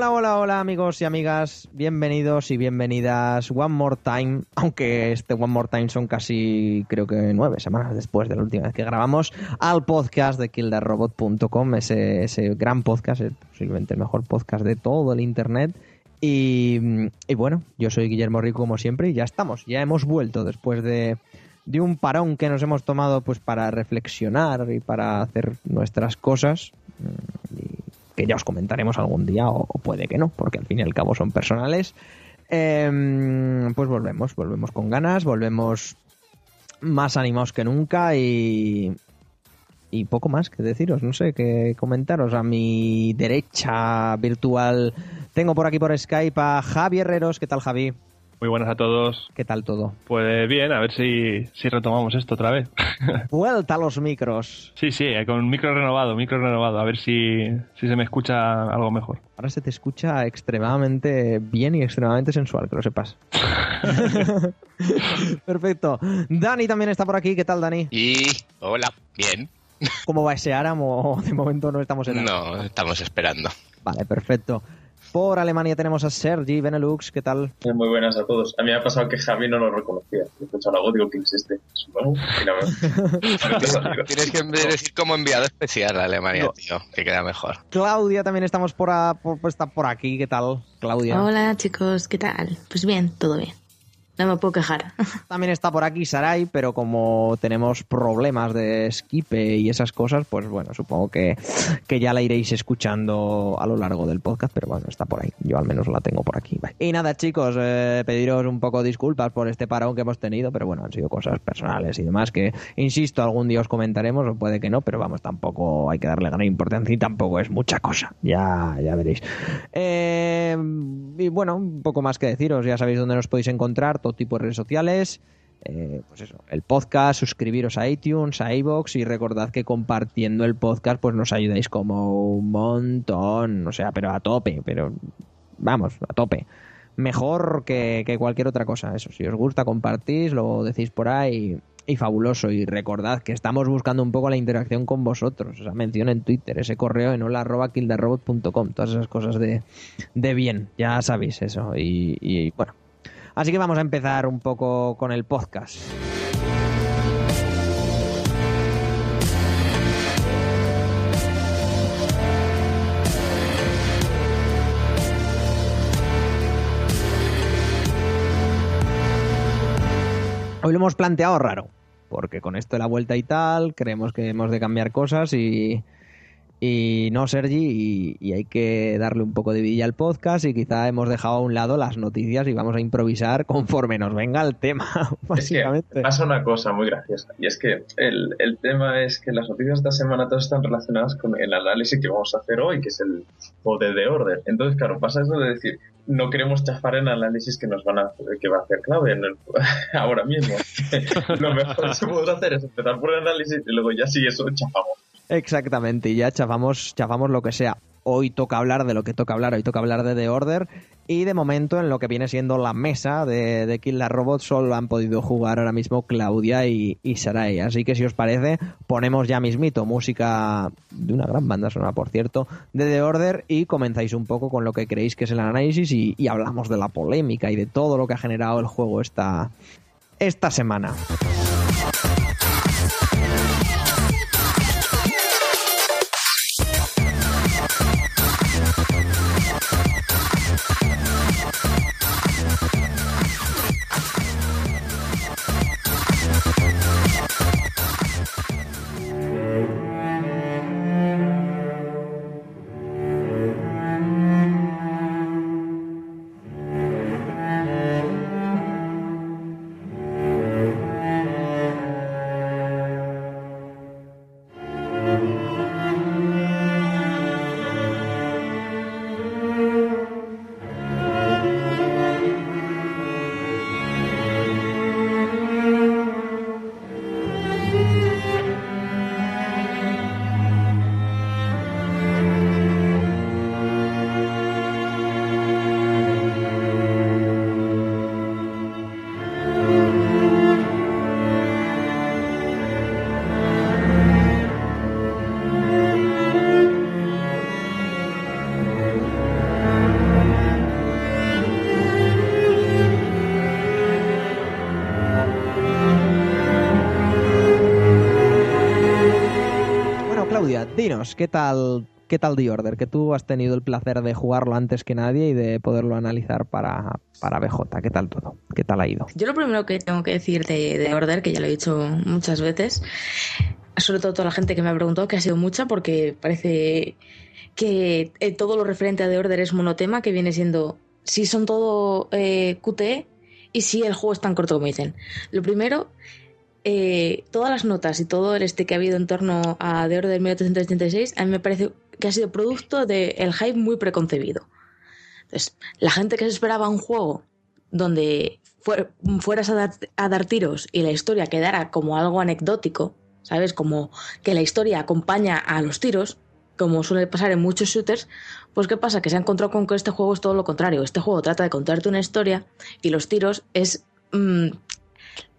Hola, hola, hola amigos y amigas, bienvenidos y bienvenidas One More Time, aunque este One More Time son casi creo que nueve semanas después de la última vez que grabamos, al podcast de killerrobot.com, ese, ese gran podcast, posiblemente el mejor podcast de todo el internet. Y, y, bueno, yo soy Guillermo Rico como siempre y ya estamos, ya hemos vuelto después de, de un parón que nos hemos tomado pues para reflexionar y para hacer nuestras cosas. Y que ya os comentaremos algún día o, puede que no, porque al fin y al cabo son personales. Em, pues volvemos, volvemos con ganas, volvemos más animados que nunca y, y poco más que deciros, no sé, que comentaros. A mi derecha virtual tengo por aquí por Skype a Javi Herreros. ¿Qué tal, Javi? Muy buenas a todos. ¿Qué tal todo? Pues bien, a ver si, si retomamos esto otra vez. Vuelta a los micros. Sí, sí, eh, con micro renovado, micro renovado, a ver si, si se me escucha algo mejor. Ahora se te escucha extremadamente bien y extremadamente sensual, que lo sepas. Perfecto. Dani también está por aquí. ¿Qué tal, Dani? Y hola, bien. ¿Cómo va ese Aram de momento no estamos en No, estamos esperando. Vale, perfecto. Por Alemania tenemos a Sergi Benelux, ¿qué tal? Muy buenas a todos. A mí me ha pasado que Javi no lo reconocía. He escuchado la voz, digo, ¿quién es este? Tienes que decir como enviado especial a Alemania, tío, que queda mejor. Claudia también estamos por, por, está por aquí, ¿qué tal, Claudia? Hola chicos, ¿qué tal? Pues bien, todo bien. No me puedo quejar. También está por aquí Sarai, pero como tenemos problemas de esquipe y esas cosas, pues bueno, supongo que, que ya la iréis escuchando a lo largo del podcast, pero bueno, está por ahí. Yo al menos la tengo por aquí. Y nada, chicos, eh, pediros un poco disculpas por este parón que hemos tenido, pero bueno, han sido cosas personales y demás que, insisto, algún día os comentaremos, o puede que no, pero vamos, tampoco hay que darle gran importancia y tampoco es mucha cosa. Ya, ya veréis. Eh, y bueno, un poco más que deciros, ya sabéis dónde nos podéis encontrar tipo de redes sociales. Eh, pues eso, el podcast, suscribiros a iTunes, a iBox y recordad que compartiendo el podcast pues nos ayudáis como un montón, o sea, pero a tope, pero vamos, a tope. Mejor que, cualquier otra cosa, eso, si os gusta compartís, lo decís por ahí y fabuloso. Y recordad que estamos buscando un poco la interacción con vosotros, esa mención en Twitter, ese correo en hola todas esas cosas de, de bien, ya sabéis eso. Y bueno, Así que vamos a empezar un poco con el podcast. Hoy lo hemos planteado raro, porque con esto de la vuelta y tal, creemos que hemos de cambiar cosas y, y no, Sergi, y, hay que darle un poco de vidilla al podcast y quizá hemos dejado a un lado las noticias y vamos a improvisar conforme nos venga el tema, básicamente. Es que pasa una cosa muy graciosa, y es que el, el, tema es que las noticias de esta semana todas están relacionadas con el análisis que vamos a hacer hoy, que es el poder de orden. Entonces, claro, pasa eso de decir, no queremos chafar el análisis que nos van a que va a hacer clave en el, ahora mismo. Lo mejor que podemos hacer es empezar por el análisis y luego ya si eso chafamos. Exactamente, y ya chafamos, chafamos lo que sea. Hoy toca hablar de lo que toca hablar, hoy toca hablar de The Order y de momento en lo que viene siendo la mesa de, de Kill la Robot solo han podido jugar ahora mismo Claudia y, Sarai. Así que si os parece, ponemos ya mismito música de una gran banda sonora, por cierto, de The Order y comenzáis un poco con lo que creéis que es el análisis y, y hablamos de la polémica y de todo lo que ha generado el juego esta, esta semana. Dinos, ¿qué tal, ¿qué tal The Order? Que tú has tenido el placer de jugarlo antes que nadie y de poderlo analizar para, para BJ. ¿Qué tal todo? ¿Qué tal ha ido? Yo lo primero que tengo que decir de, de Order, que ya lo he dicho muchas veces, sobre todo toda la gente que me ha preguntado, que ha sido mucha, porque parece que eh, todo lo referente a The Order es monotema, que viene siendo si son todo eh, y si el juego es tan corto como dicen. Lo primero, eh, todas las notas y todo el este que ha habido en torno a The Order 1886, a mí me parece que ha sido producto del hype muy preconcebido. Entonces, la gente que se esperaba un juego donde fuer- fueras a dar, a dar tiros y la historia quedara como algo anecdótico, ¿sabes? Como que la historia acompaña a los tiros, como suele pasar en muchos shooters, pues ¿qué pasa? Que se ha encontrado con que este juego es todo lo contrario. Este juego trata de contarte una historia y los tiros es mm,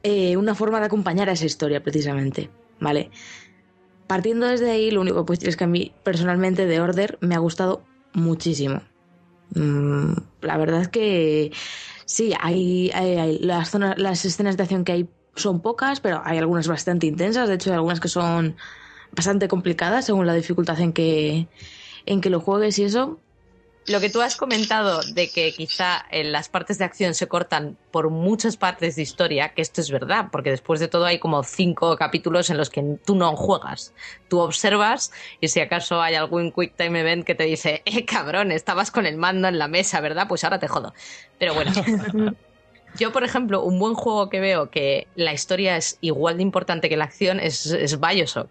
eh, una forma de acompañar a esa historia, precisamente, ¿vale? Partiendo desde ahí, lo único que puedo decir es que a mí, personalmente, de Order me ha gustado muchísimo. Mm, la verdad es que sí, hay, hay- hay- las, zonas, las escenas de acción que hay son pocas, pero hay algunas bastante intensas. De hecho, hay algunas que son bastante complicadas según la dificultad en que, en que lo juegues y eso. Lo que tú has comentado de que quizá en las partes de acción se cortan por muchas partes de historia, que esto es verdad, porque después de todo hay como cinco capítulos en los que tú no juegas. Tú observas y si acaso hay algún quick time event que te dice, eh, cabrón, estabas con el mando en la mesa, ¿verdad? Pues ahora te jodo. Pero bueno. Yo, por ejemplo, un buen juego que veo que la historia es igual de importante que la acción es, es Bioshock.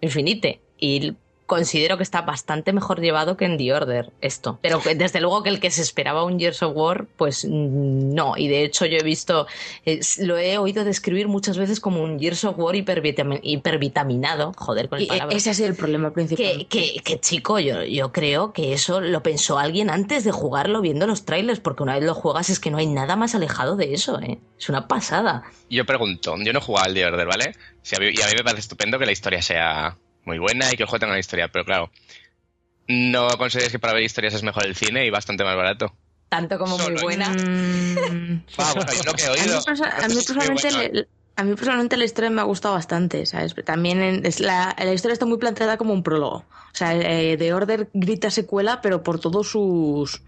Infinite. Y considero que está bastante mejor llevado que en The Order esto. Pero que, desde luego que el que se esperaba un Gears of War, pues mm, no. Y de hecho yo he visto, eh, lo he oído describir muchas veces como un Gears of War hipervitamin- hipervitaminado. Joder, con el palabra. ese ha sido el problema principal. Que, que, que, chico, yo, yo creo que eso lo pensó alguien antes de jugarlo viendo los trailers, porque una vez lo juegas es que no hay nada más alejado de eso, ¿eh? Es una pasada. Yo pregunto, yo no he jugado al The Order, ¿vale? Si a mí- y a mí me parece estupendo que la historia sea muy buena y que el juego tenga una historia, pero claro, ¿no consideras que para ver historias es mejor el cine y bastante más barato? Tanto como muy Solo- buena. Bueno, yo lo que he a, mí oído. a personalmente bueno. le- a mí personalmente la historia me ha gustado bastante, ¿sabes? También en- es la, la historia está muy planteada como un prólogo. O sea, eh, The Order grita secuela, pero por todos sus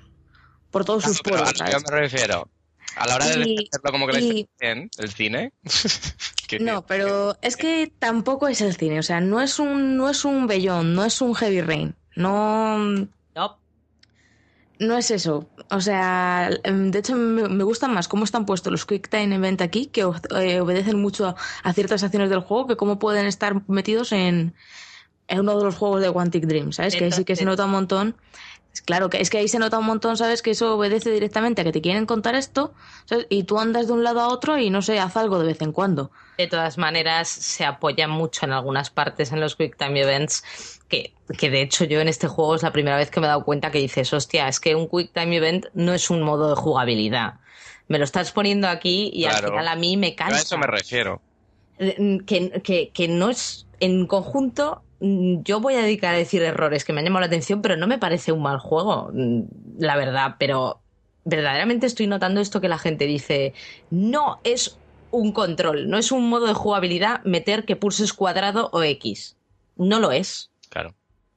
por todos sus Claro, poros, a lo que yo ¿sabes? me refiero. A la hora de Y- hacerlo como que la y- bien, el cine. No, pero es que tampoco es el cine, o sea, no es un no es un Beyond, no es un Heavy Rain, no No, No es eso. O sea, em, de hecho me, me gustan más cómo están puestos los Quick Time Event aquí, que eh, obedecen mucho a, a ciertas acciones del juego, que cómo pueden estar metidos en, en uno de los juegos de Quantic Dream, ¿sabes? Que sí que se nota un montón. Claro, que es que ahí se nota un montón, ¿sabes? Que eso obedece directamente a que te quieren contar esto, ¿sabes? Y tú andas de un lado a otro y no sé, haz algo de vez en cuando. De todas maneras, se apoya mucho en algunas partes en los Quick Time Events, que, que de hecho yo en este juego es la primera vez que me he dado cuenta que dices, hostia, es que un Quick Time Event no es un modo de jugabilidad. Me lo estás poniendo aquí y al final a mí me Yo cansa. a eso me refiero. Eh, que, que, que no es en conjunto. Mm, Yo voy a dedicar a decir errores que me han llamado la atención, pero no me parece un mal juego, mm, la verdad. Pero verdaderamente estoy notando esto que la gente dice: no es un control, no es un modo de jugabilidad meter que pulses cuadrado o X. No lo es. Claro.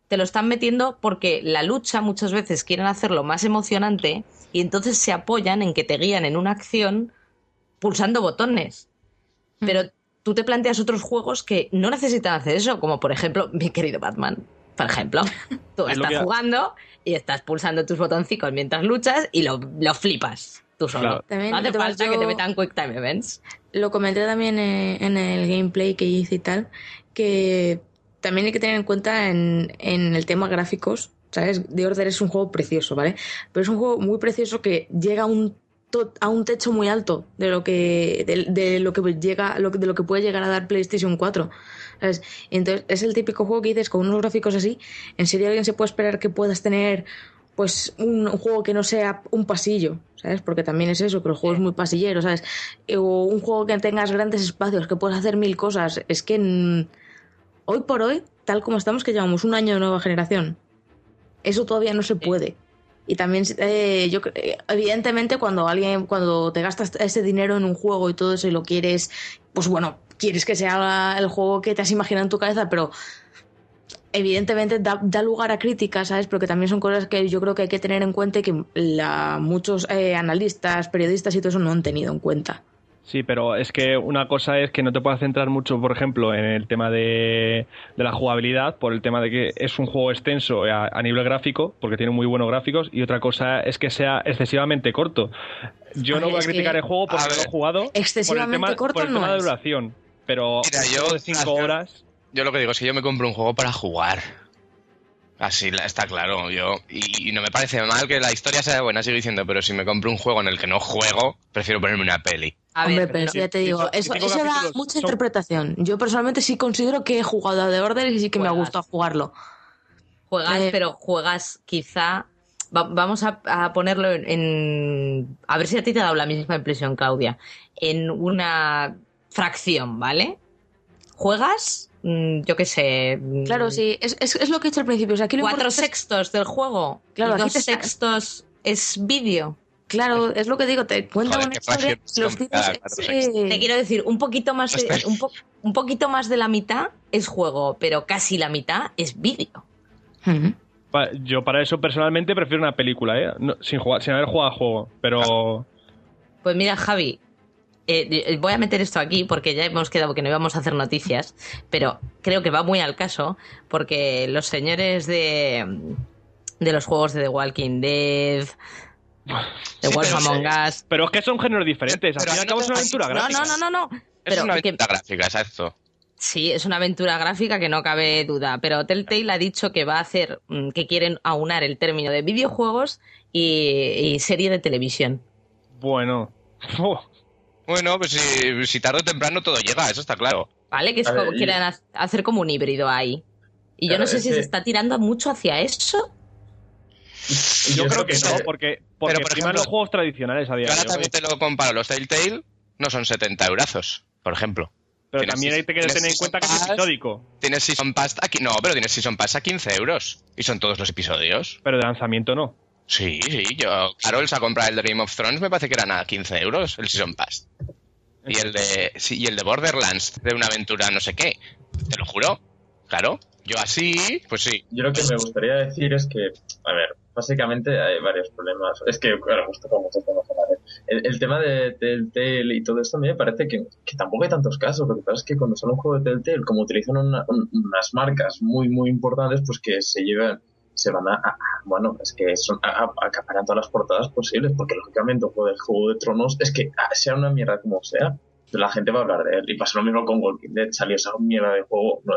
Te lo están metiendo porque la lucha muchas veces quieren hacerlo más emocionante y entonces se apoyan en que te guían en una acción pulsando botones. Pero tú te planteas otros juegos que no necesitan hacer eso, como por ejemplo mi querido Batman. Por ejemplo, tú Es estás jugando y estás pulsando tus botoncicos mientras luchas y lo, lo flipas tú solo. Claro. También no hace falta yo- que te metan quick time events. Lo comenté también en el gameplay que hice y tal, que también hay que tener en cuenta en, en el tema gráficos, ¿sabes? The Order es un juego precioso, ¿vale? Pero es un juego muy precioso que llega a un a un techo muy alto de lo que de, de lo que llega lo de lo que puede llegar a dar PlayStation 4 ¿sabes? Entonces es el típico juego que dices con unos gráficos así en serio alguien se puede esperar que puedas tener pues un, juego que no sea un pasillo, ¿sabes? Porque también es eso, que el juego es muy pasillero, ¿sabes? Eh, O un juego que tengas grandes espacios, que puedas hacer mil cosas. Es que hoy por hoy, tal como estamos, que llevamos un año de nueva generación, eso todavía no se puede. Y también, eh, yo evidentemente, cuando alguien, cuando te gastas ese dinero en un juego y todo eso y lo quieres, pues bueno, quieres que sea el juego que te has imaginado en tu cabeza, pero evidentemente da, da lugar a críticas, ¿sabes? Pero también son cosas que yo creo que hay que tener en cuenta y que la, muchos eh, analistas, periodistas y todo eso no han tenido en cuenta. Sí, pero es que una cosa es que no te puedas centrar mucho, por ejemplo, en el tema de, de la jugabilidad, por el tema de que es un juego extenso a, a nivel gráfico, porque tiene muy buenos gráficos, y otra cosa es que sea excesivamente corto. Yo A no ver, voy a que- criticar el juego porque lo he jugado Excesivamente por el tema, corto por el no tema de duración. Pero Mira, yo- de 5 horas. Yo lo que digo es que yo me compro un juego para jugar. Así está claro. Yo y, y no me parece mal que la historia sea buena, sigo diciendo, pero si me compro un juego en el que no juego, prefiero ponerme una peli. A Hombre, pero pero- ya te digo, eso, da mucha son- interpretación. Yo personalmente sí considero que he jugado a The Order y sí que me ha gustado jugarlo. Juegas, Eh, pero juegas quizá. va- vamos a, a ponerlo en, en- A ver si a ti te ha dado la misma impresión, Claudia. En una fracción, ¿vale? Juegas, yo qué sé. mm, Claro, sí, es, es, es lo que he hecho al principio. O sea, aquí lo Cuatro es- sextos del juego. Claro, y aquí dos está- sextos es vídeo. Claro, es lo que digo, te cuenta Joder, una historia. Los eh, Te quiero decir, un poquito más de, un, po- un poquito más de la mitad es juego, pero casi la mitad es vídeo. Yo para eso personalmente prefiero una película, ¿eh? No, sin, jugar, sin haber jugado al juego. Pero Pues mira, Javi, eh, eh, voy a meter esto aquí porque ya hemos quedado que no íbamos a hacer noticias, pero creo que va muy al caso porque los señores de, de los juegos de The Walking Dead, The Sí, Wolf Among. Us... Pero es que son géneros diferentes. Al Pero fin y al no es una aventura No, gráfica. no, no, no, no. es Pero una que- aventura gráfica, exacto. Sí, es una aventura gráfica que no cabe duda, pero Telltale ha dicho que va a hacer, mm, que quieren aunar el término de videojuegos y, y serie de televisión. Bueno. Oh, Bueno, pues si, si tarde o temprano todo llega, eso está claro. ¿Vale? Que es ver, como- y- quieren ha- hacer como un híbrido ahí. Y yo Claro, no sé si que- se está tirando mucho hacia eso. Y yo creo que se- no, porque, porque Pero, por ejemplo, los juegos tradicionales a día Yo ahora también te lo comparo. Los Telltale no son 70 eurazos, por ejemplo. Pero tienes también hay que tener en cuenta que es episódico. Tienes Season Pass aquí. No, pero tienes Season Pass a 15 euros. Y son todos los episodios. Pero de lanzamiento no. Sí, sí. Yo, Carol se ha comprado el de Game of Thrones, me parece que eran a 15 euros el Season Pass. Y el de, sí, y el de Borderlands, de una aventura no sé qué. Te lo juro. Claro. Yo así, pues sí. Yo lo que me gustaría decir es que, a ver, básicamente hay varios problemas. Es que, claro, hemos tocado muchos temas. El, el tema de Telltale y todo esto a mí me parece que, que tampoco hay tantos casos. Lo que pasa es que cuando sale un juego de Telltale, como utilizan una- un- unas marcas muy, muy importantes, pues que se llevan, se van a, bueno, es que son, a, a- acaparan todas las portadas posibles, porque lógicamente un juego de Juego de Tronos es que ah, sea una mierda como sea, la gente va a hablar de él. Y pasa lo mismo con Walking Dead, salió esa mierda de juego, no,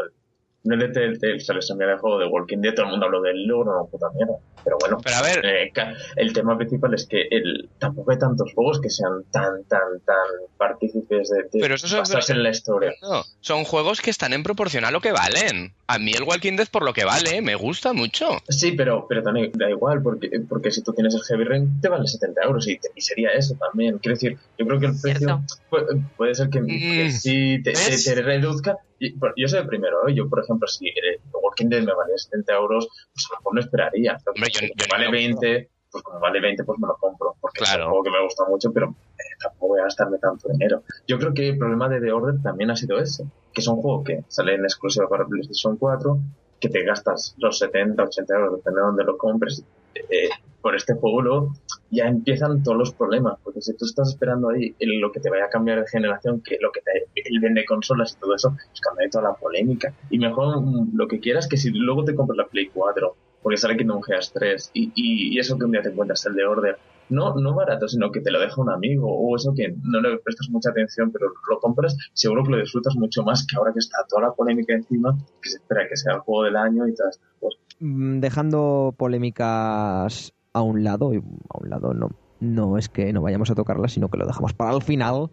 no es de Telltale, esa mierda de juego de Walking Dead, todo el mundo habló del logro, una puta mierda. Pero bueno, Pero a ver, eh, el tema principal es que el, tampoco hay tantos juegos que sean tan, tan, tan partícipes de, de Pero eso es- basarse en la historia. no, son juegos que están en proporción a lo que valen. A mí el Walking Dead por lo que vale, me gusta mucho. Sí, pero, pero también da igual, porque, porque si tú tienes el Heavy Rain te vale 70 euros y, te- y sería eso también. Quiero decir, yo creo que el precio puede, puede ser que, que Mm, sí te, te- ¿ves? te reduzca. Y, yo soy el primero, ¿eh? yo por ejemplo, si el Walking Dead me valía 70 euros, pues a lo mejor no esperaría. Hombre, yo- como yo no vale lo 20, pues como vale 20, pues me lo compro, porque es Claro. un juego que me gusta mucho, pero eh, tampoco voy a gastarme tanto dinero. Yo creo que el problema de The Order también ha sido ese, que es un juego que sale en exclusiva para PlayStation 4, que te gastas los 70, 80 euros, depende de dónde lo compres, eh, por este luego ya empiezan todos los problemas, porque si tú estás esperando ahí lo que te vaya a cambiar de generación, que lo que te el vende consolas y todo eso, pues cambia toda la polémica. Y mejor mm, lo que quieras que si luego te compras la Play 4, porque sale Kingdom Hearts 3, y, y, y eso que un día te encuentras el de Order, no, no barato, sino que te lo deja un amigo, o eso que no le prestas mucha atención, pero lo compras, seguro que lo disfrutas mucho más que ahora que está toda la polémica encima, que se espera que sea el juego del año y todas estas cosas. Mm, Dejando polémicas a un lado, y a un lado no, no es que no vayamos a tocarlas, sino que lo dejamos para el final.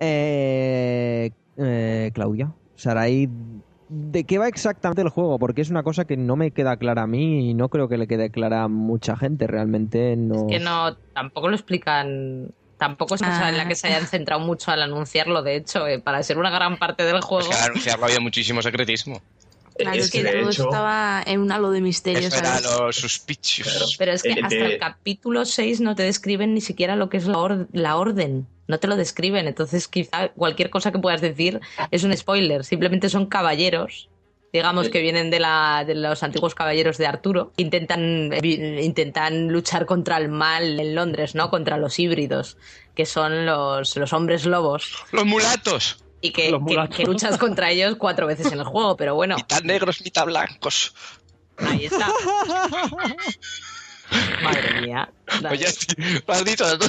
Eh, eh, Claudia, Sarai, ¿de qué va exactamente el juego? Porque es una cosa que no me queda clara a mí y no creo que le quede clara a mucha gente. Realmente no. Que no, tampoco lo explican. Tampoco es una cosa en la que se hayan centrado mucho al anunciarlo, de hecho, eh, para ser una gran parte del Es juego. que al anunciarlo había muchísimo secretismo. Claro, Es que que, de todo hecho- estaba en un halo de misterio, Eso era ¿sabes? los suspicios. Pero es que Eh, hasta de- el capítulo 6 no te describen ni siquiera lo que es la, or- la orden. No te lo describen. Entonces, quizá cualquier cosa que puedas decir es un spoiler. Simplemente son caballeros digamos que vienen de, la, de los antiguos caballeros de Arturo, intentan, intentan luchar contra el mal en Londres, ¿no? Contra los híbridos, que son los, los hombres lobos. ¡Los mulatos! Y que, luchas contra ellos cuatro veces en el juego, pero bueno, Mitad negros, mitad blancos. ahí está. Madre mía. Dale. Oye, tú.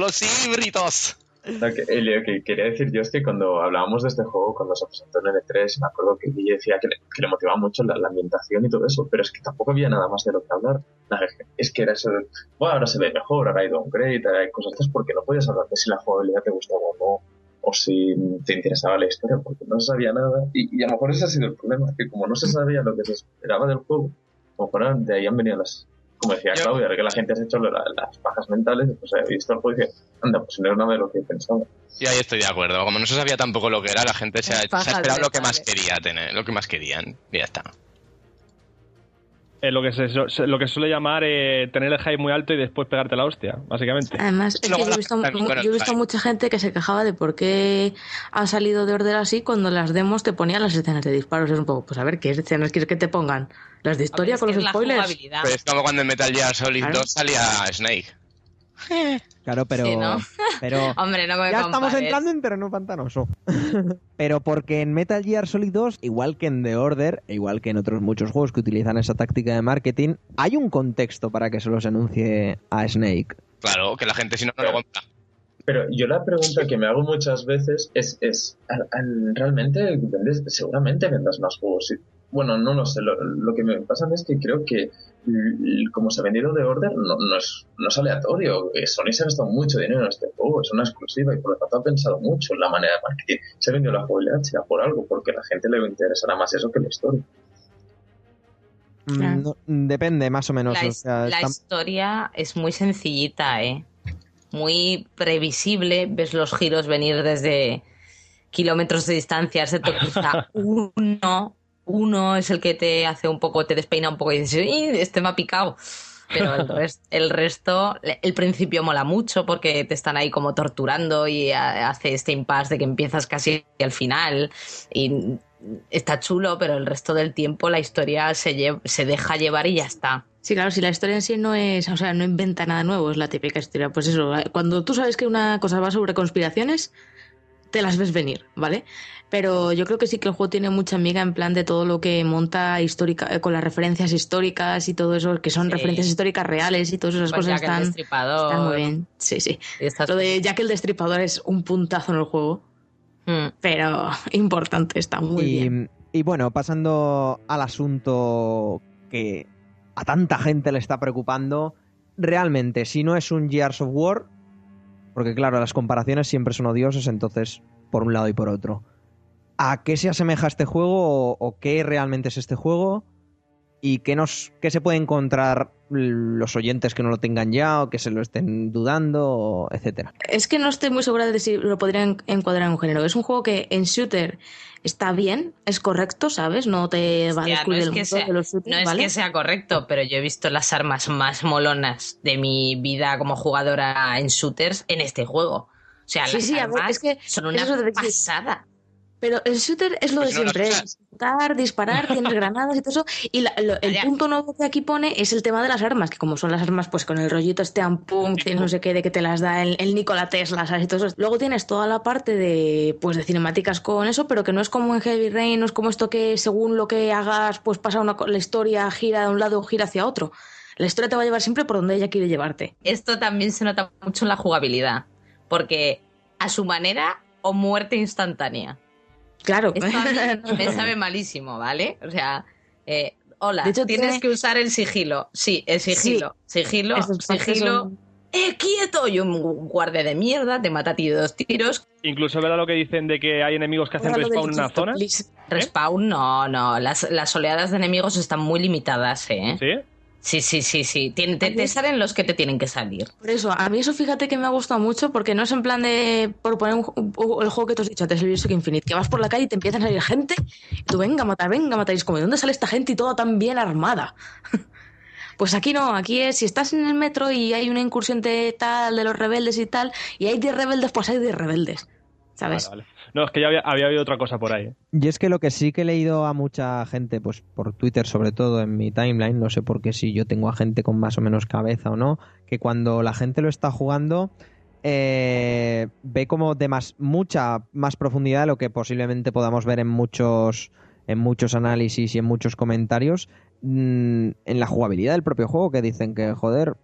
Los híbridos. Lo que, eh, lo que quería decir yo es que cuando hablábamos de este juego, cuando se presentó en L3, me acuerdo que Guille decía que le, que le motivaba mucho la, la ambientación y todo eso, pero es que tampoco había nada más de lo que hablar. La- Es que era eso de, bueno, ahora se ve mejor, ahora hay downgrade, ahora hay cosas estas, porque no podías hablar de si la jugabilidad te gustaba o no, o si te interesaba la historia, porque no se sabía nada. Y, y a lo mejor ese ha sido el problema, que como no se sabía lo que se esperaba del juego, a lo mejor de ahí han venido las, como decía Yo- Claudia, que la gente ha hecho la- las pajas mentales, pues he visto el juego y dice, anda, pues no es nada de lo que pensaba. Y ahí estoy de acuerdo. Como no se sabía tampoco lo que era, la gente se ha, se ha esperado lo que más quería tener, lo que más querían. Y ya está. Es lo que se, se- lo que suele llamar eh, tener el hype muy alto y después pegarte la hostia, básicamente. Además, es que luego yo he visto, yo he visto mucha gente que se quejaba de por qué ha salido de orden así cuando las demos te ponían las escenas de disparos. Es un poco, pues a ver, ¿qué escenas quieres que te pongan? ¿Las de historia con los spoilers? Pues es como cuando en Metal Gear Solid Claro. 2 salía Snake. Claro, pero. Sí, ¿no? pero Hombre, no me ya estamos entrando en terreno pantanoso. pero porque en Metal Gear Solid 2, igual que en The Order, e igual que en otros muchos juegos que utilizan esa táctica de marketing, hay un contexto para que se los anuncie a Snake. Claro, que la gente si no, no lo compra. Pero yo la pregunta que me hago muchas veces es, es al- al- ¿realmente vendes? Seguramente vendas más juegos. Bueno, no lo sé. Lo, lo que me pasa es que creo que como se ha vendido de Order no, no, es, no es aleatorio. Eh, Sony se ha gastado mucho dinero en este juego. Es una exclusiva y por lo tanto ha pensado mucho en la manera de marketing. Se ha vendido la jugabilidad será por algo, porque a la gente le interesará más eso que la historia. Claro. no- depende, más o menos. La, o his- sea, la está- historia es muy sencillita, ¿eh? Muy previsible. Ves los giros venir desde kilómetros de distancia, excepto quizá uno. Uno es el que te hace un poco, te despeina un poco y dices, "Ih, este me ha picado. Pero el, el resto, el principio mola mucho porque te están ahí como torturando y hace este impasse de que empiezas casi al final. Y está chulo, pero el resto del tiempo la historia se, lle- se deja llevar y ya está. Sí, claro, si la historia en sí no es, o sea, no inventa nada nuevo, es la típica historia. Pues eso, cuando tú sabes que una cosa va sobre conspiraciones, te las ves venir, ¿vale? Pero yo creo que sí que el juego tiene mucha amiga en plan de todo lo que monta histórica, eh, con las referencias históricas y todo eso, que son Sí. referencias históricas reales y todas esas Pues cosas Jack el están, Destripador están muy bien. Sí, sí. Lo de Jack el Destripador es un puntazo en el juego, Mm. pero importante, está muy y, bien. y bueno, pasando al asunto que a tanta gente le está preocupando, realmente, si no es un Gears of War, porque claro, las comparaciones siempre son odiosas, entonces, por un lado y por otro. ¿A qué se asemeja este juego o, qué realmente es este juego? ¿Y qué, nos, qué se puede encontrar los oyentes que no lo tengan ya o que se lo estén dudando, etcétera? Es que no estoy muy segura de si lo podrían encuadrar en un género. Es un juego que en shooter está bien, es correcto, ¿sabes? No te va a Hostia, no descubrir es, el que mundo sea, de los shooters, no es que sea correcto, pero yo he visto las armas más molonas de mi vida como jugadora en shooters en este juego. O sea, Sí, las sí, ver, armas es que son una pasada. Pero el shooter es lo Pues de no siempre, es disparar, disparar, tienes granadas y todo eso. Y la- lo- el punto nuevo que aquí pone es el tema de las armas, que como son las armas, pues con el rollito este ampum, que no sé qué, de que te las da el, el Nikola Tesla, ¿sabes? Y todo eso. Luego tienes toda la parte de, pues, de cinemáticas con eso, pero que no es como en Heavy Rain, no es como esto que según lo que hagas, pues pasa una, la historia gira de un lado gira hacia otro. La historia te va a llevar siempre por donde ella quiere llevarte. Esto también se nota mucho en la jugabilidad, porque a su manera o muerte instantánea. Claro. Esto a mí me sabe malísimo, ¿ale? O sea, eh, hola, De hecho, tienes tiene- que usar el sigilo. Sí, el sigilo. Sigilo, sigilo. son- ¡Eh, quieto! Y un guardia de mierda te mata a ti de dos tiros. Incluso verdad lo que dicen de que hay enemigos que hacen respawn en una zona. Respawn, no, no. Las, las oleadas de enemigos están muy limitadas, ¿eh? ¿Sí? Sí, sí, sí, sí. Tien- te, te salen los que te tienen que salir. Por eso, a mí eso fíjate que me ha gustado mucho porque no es en plan de por poner un- el juego que te has dicho antes, el Bioshock Infinite, que vas por la calle y te empiezan a salir gente y tú venga a matar, venga a matar. Y es como, ¿de dónde sale esta gente y toda tan bien armada? Pues aquí no, aquí es, si estás en el metro y hay una incursión de tal, de los rebeldes y tal, y hay 10 rebeldes, pues hay 10 rebeldes. ¿sabes? Vale, vale. No, es que ya había, había habido otra cosa por ahí. ¿eh? Y es que lo que sí que he leído a mucha gente, pues por Twitter sobre todo en mi timeline, no sé por qué si yo tengo a gente con más o menos cabeza o no, que cuando la gente lo está jugando eh, ve como de más, mucha más profundidad de lo que posiblemente podamos ver en muchos en muchos análisis y en muchos comentarios mm, en la jugabilidad del propio juego que dicen que joder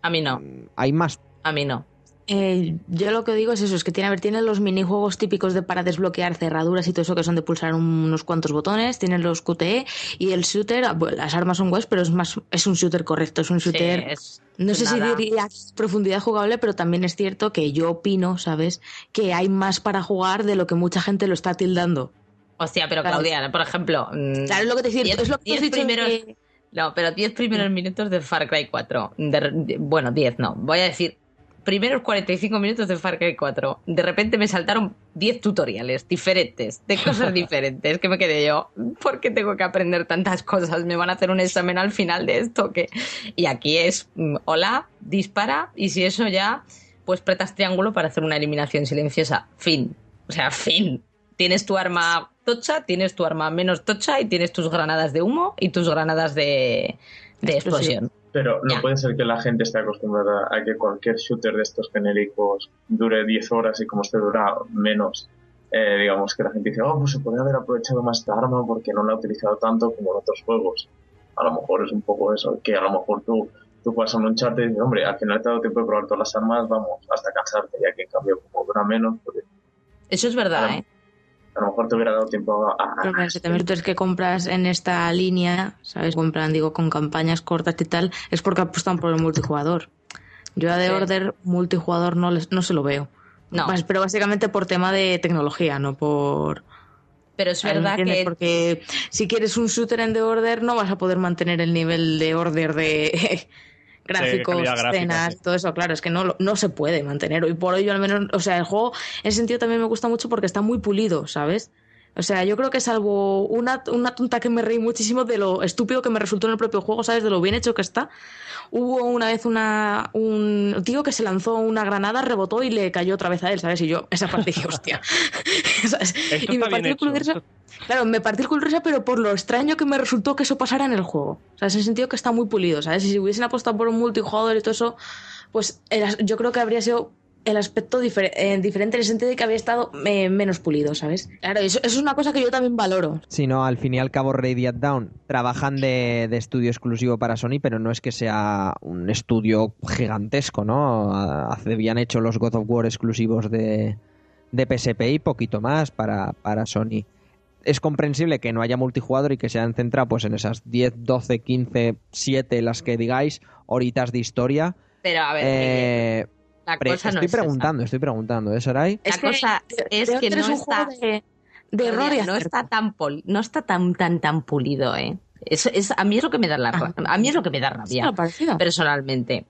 A mí no, mm, hay más a mí no. Eh, yo lo que digo es eso, es que tiene, a ver, tiene los minijuegos típicos de para desbloquear cerraduras y todo eso que son de pulsar unos cuantos botones, tienen los QTE y el shooter, ah, bueno, las armas son webs, pero es más, es un shooter correcto, es un Sí, shooter, es no sé nada. si diría profundidad jugable, pero también es cierto que yo opino, ¿sabes? Que hay más para jugar de lo que mucha gente lo está tildando. Hostia, pero. Claudia, por ejemplo. mm, Claro, es lo que te decir, diez- es lo que te primeros- que- No, pero 10 primeros minutos de Far Cry 4. De- de- bueno, 10 no. Voy a decir, primeros 45 minutos de Far Cry 4. De repente me saltaron 10 tutoriales diferentes, de cosas diferentes, que me quedé yo, ¿por qué tengo que aprender tantas cosas? ¿Me van a hacer un examen al final de esto? o qué? Y aquí es, mm, hola, dispara, y si eso ya, pues pretas triángulo para hacer una eliminación silenciosa. Fin. O sea, fin. Tienes tu arma tocha, tienes tu arma menos tocha y tienes tus granadas de humo y tus granadas de, de explosión. Pero no Ya. puede ser que la gente esté acostumbrada a que cualquier shooter de estos genéricos dure 10 horas y como este dura menos, eh, digamos que la gente dice, oh, pues se podría haber aprovechado más esta arma porque no la ha utilizado tanto como en otros juegos. A lo mejor es un poco eso, que a lo mejor tú, tú juegas a un Uncharted y dices, hombre, al final te ha dado tiempo de probar todas las armas, vamos, hasta cansarte, ya que en cambio como dura menos, pues Eso es verdad. ¿eh? A lo mejor te hubiera dado tiempo a... a- Pero claro, si también tú es que compras en esta línea, ¿sabes? Compran, digo, con campañas cortas y tal, es porque apuestan por el multijugador. Yo a The Sí. Order multijugador no, les, no se lo veo. No, Pero básicamente por tema de tecnología, no por... pero es ¿me verdad que Porque si quieres un shooter en The Order no vas a poder mantener el nivel de Order de gráficos, escenas, sí. todo eso. Claro, es que no, no se puede mantener. Y por ello al menos, o sea, el juego en ese sentido también me gusta mucho porque está muy pulido, ¿sabes? O sea, yo creo que salvo una, una tonta que me reí muchísimo de lo estúpido que me resultó en el propio juego, ¿sabes? De lo bien hecho que está. Hubo una vez una, un tío que se lanzó una granada, rebotó y le cayó otra vez a él, ¿sabes? Y yo, esa parte dije, hostia. Y me partió el culo risa. Claro, me partí el culo risa, pero por lo extraño que me resultó que eso pasara en el juego. O sea, en ese sentido que está muy pulido, ¿sabes? Y si hubiesen apostado por un multijugador y todo eso, pues el- yo creo que habría sido el aspecto difer- eh, diferente en el sentido de que había estado eh, menos pulido, ¿sabes? Claro, eso, eso es una cosa que yo también valoro. sino al fin y al cabo Radiant Down trabajan de, de estudio exclusivo para Sony, pero no es que sea un estudio gigantesco, ¿no? Hace- Habían hecho los God of War exclusivos de, de PSP y poquito más para, para Sony. Es comprensible que no haya multijugador y que se hayan centrado pues, en esas 10, 12, 15, 7, las que digáis, horitas de historia. Pero a ver, Eh, la pre- cosa no estoy es esa. preguntando, estoy preguntando, ¿eh, Sarai? La cosa es que no está, de, de error no está tan pol- no está tan tan tan pulido, ¿eh? Es, es- a mí es lo que me da la ra- a mí es lo que me da rabia. personalmente.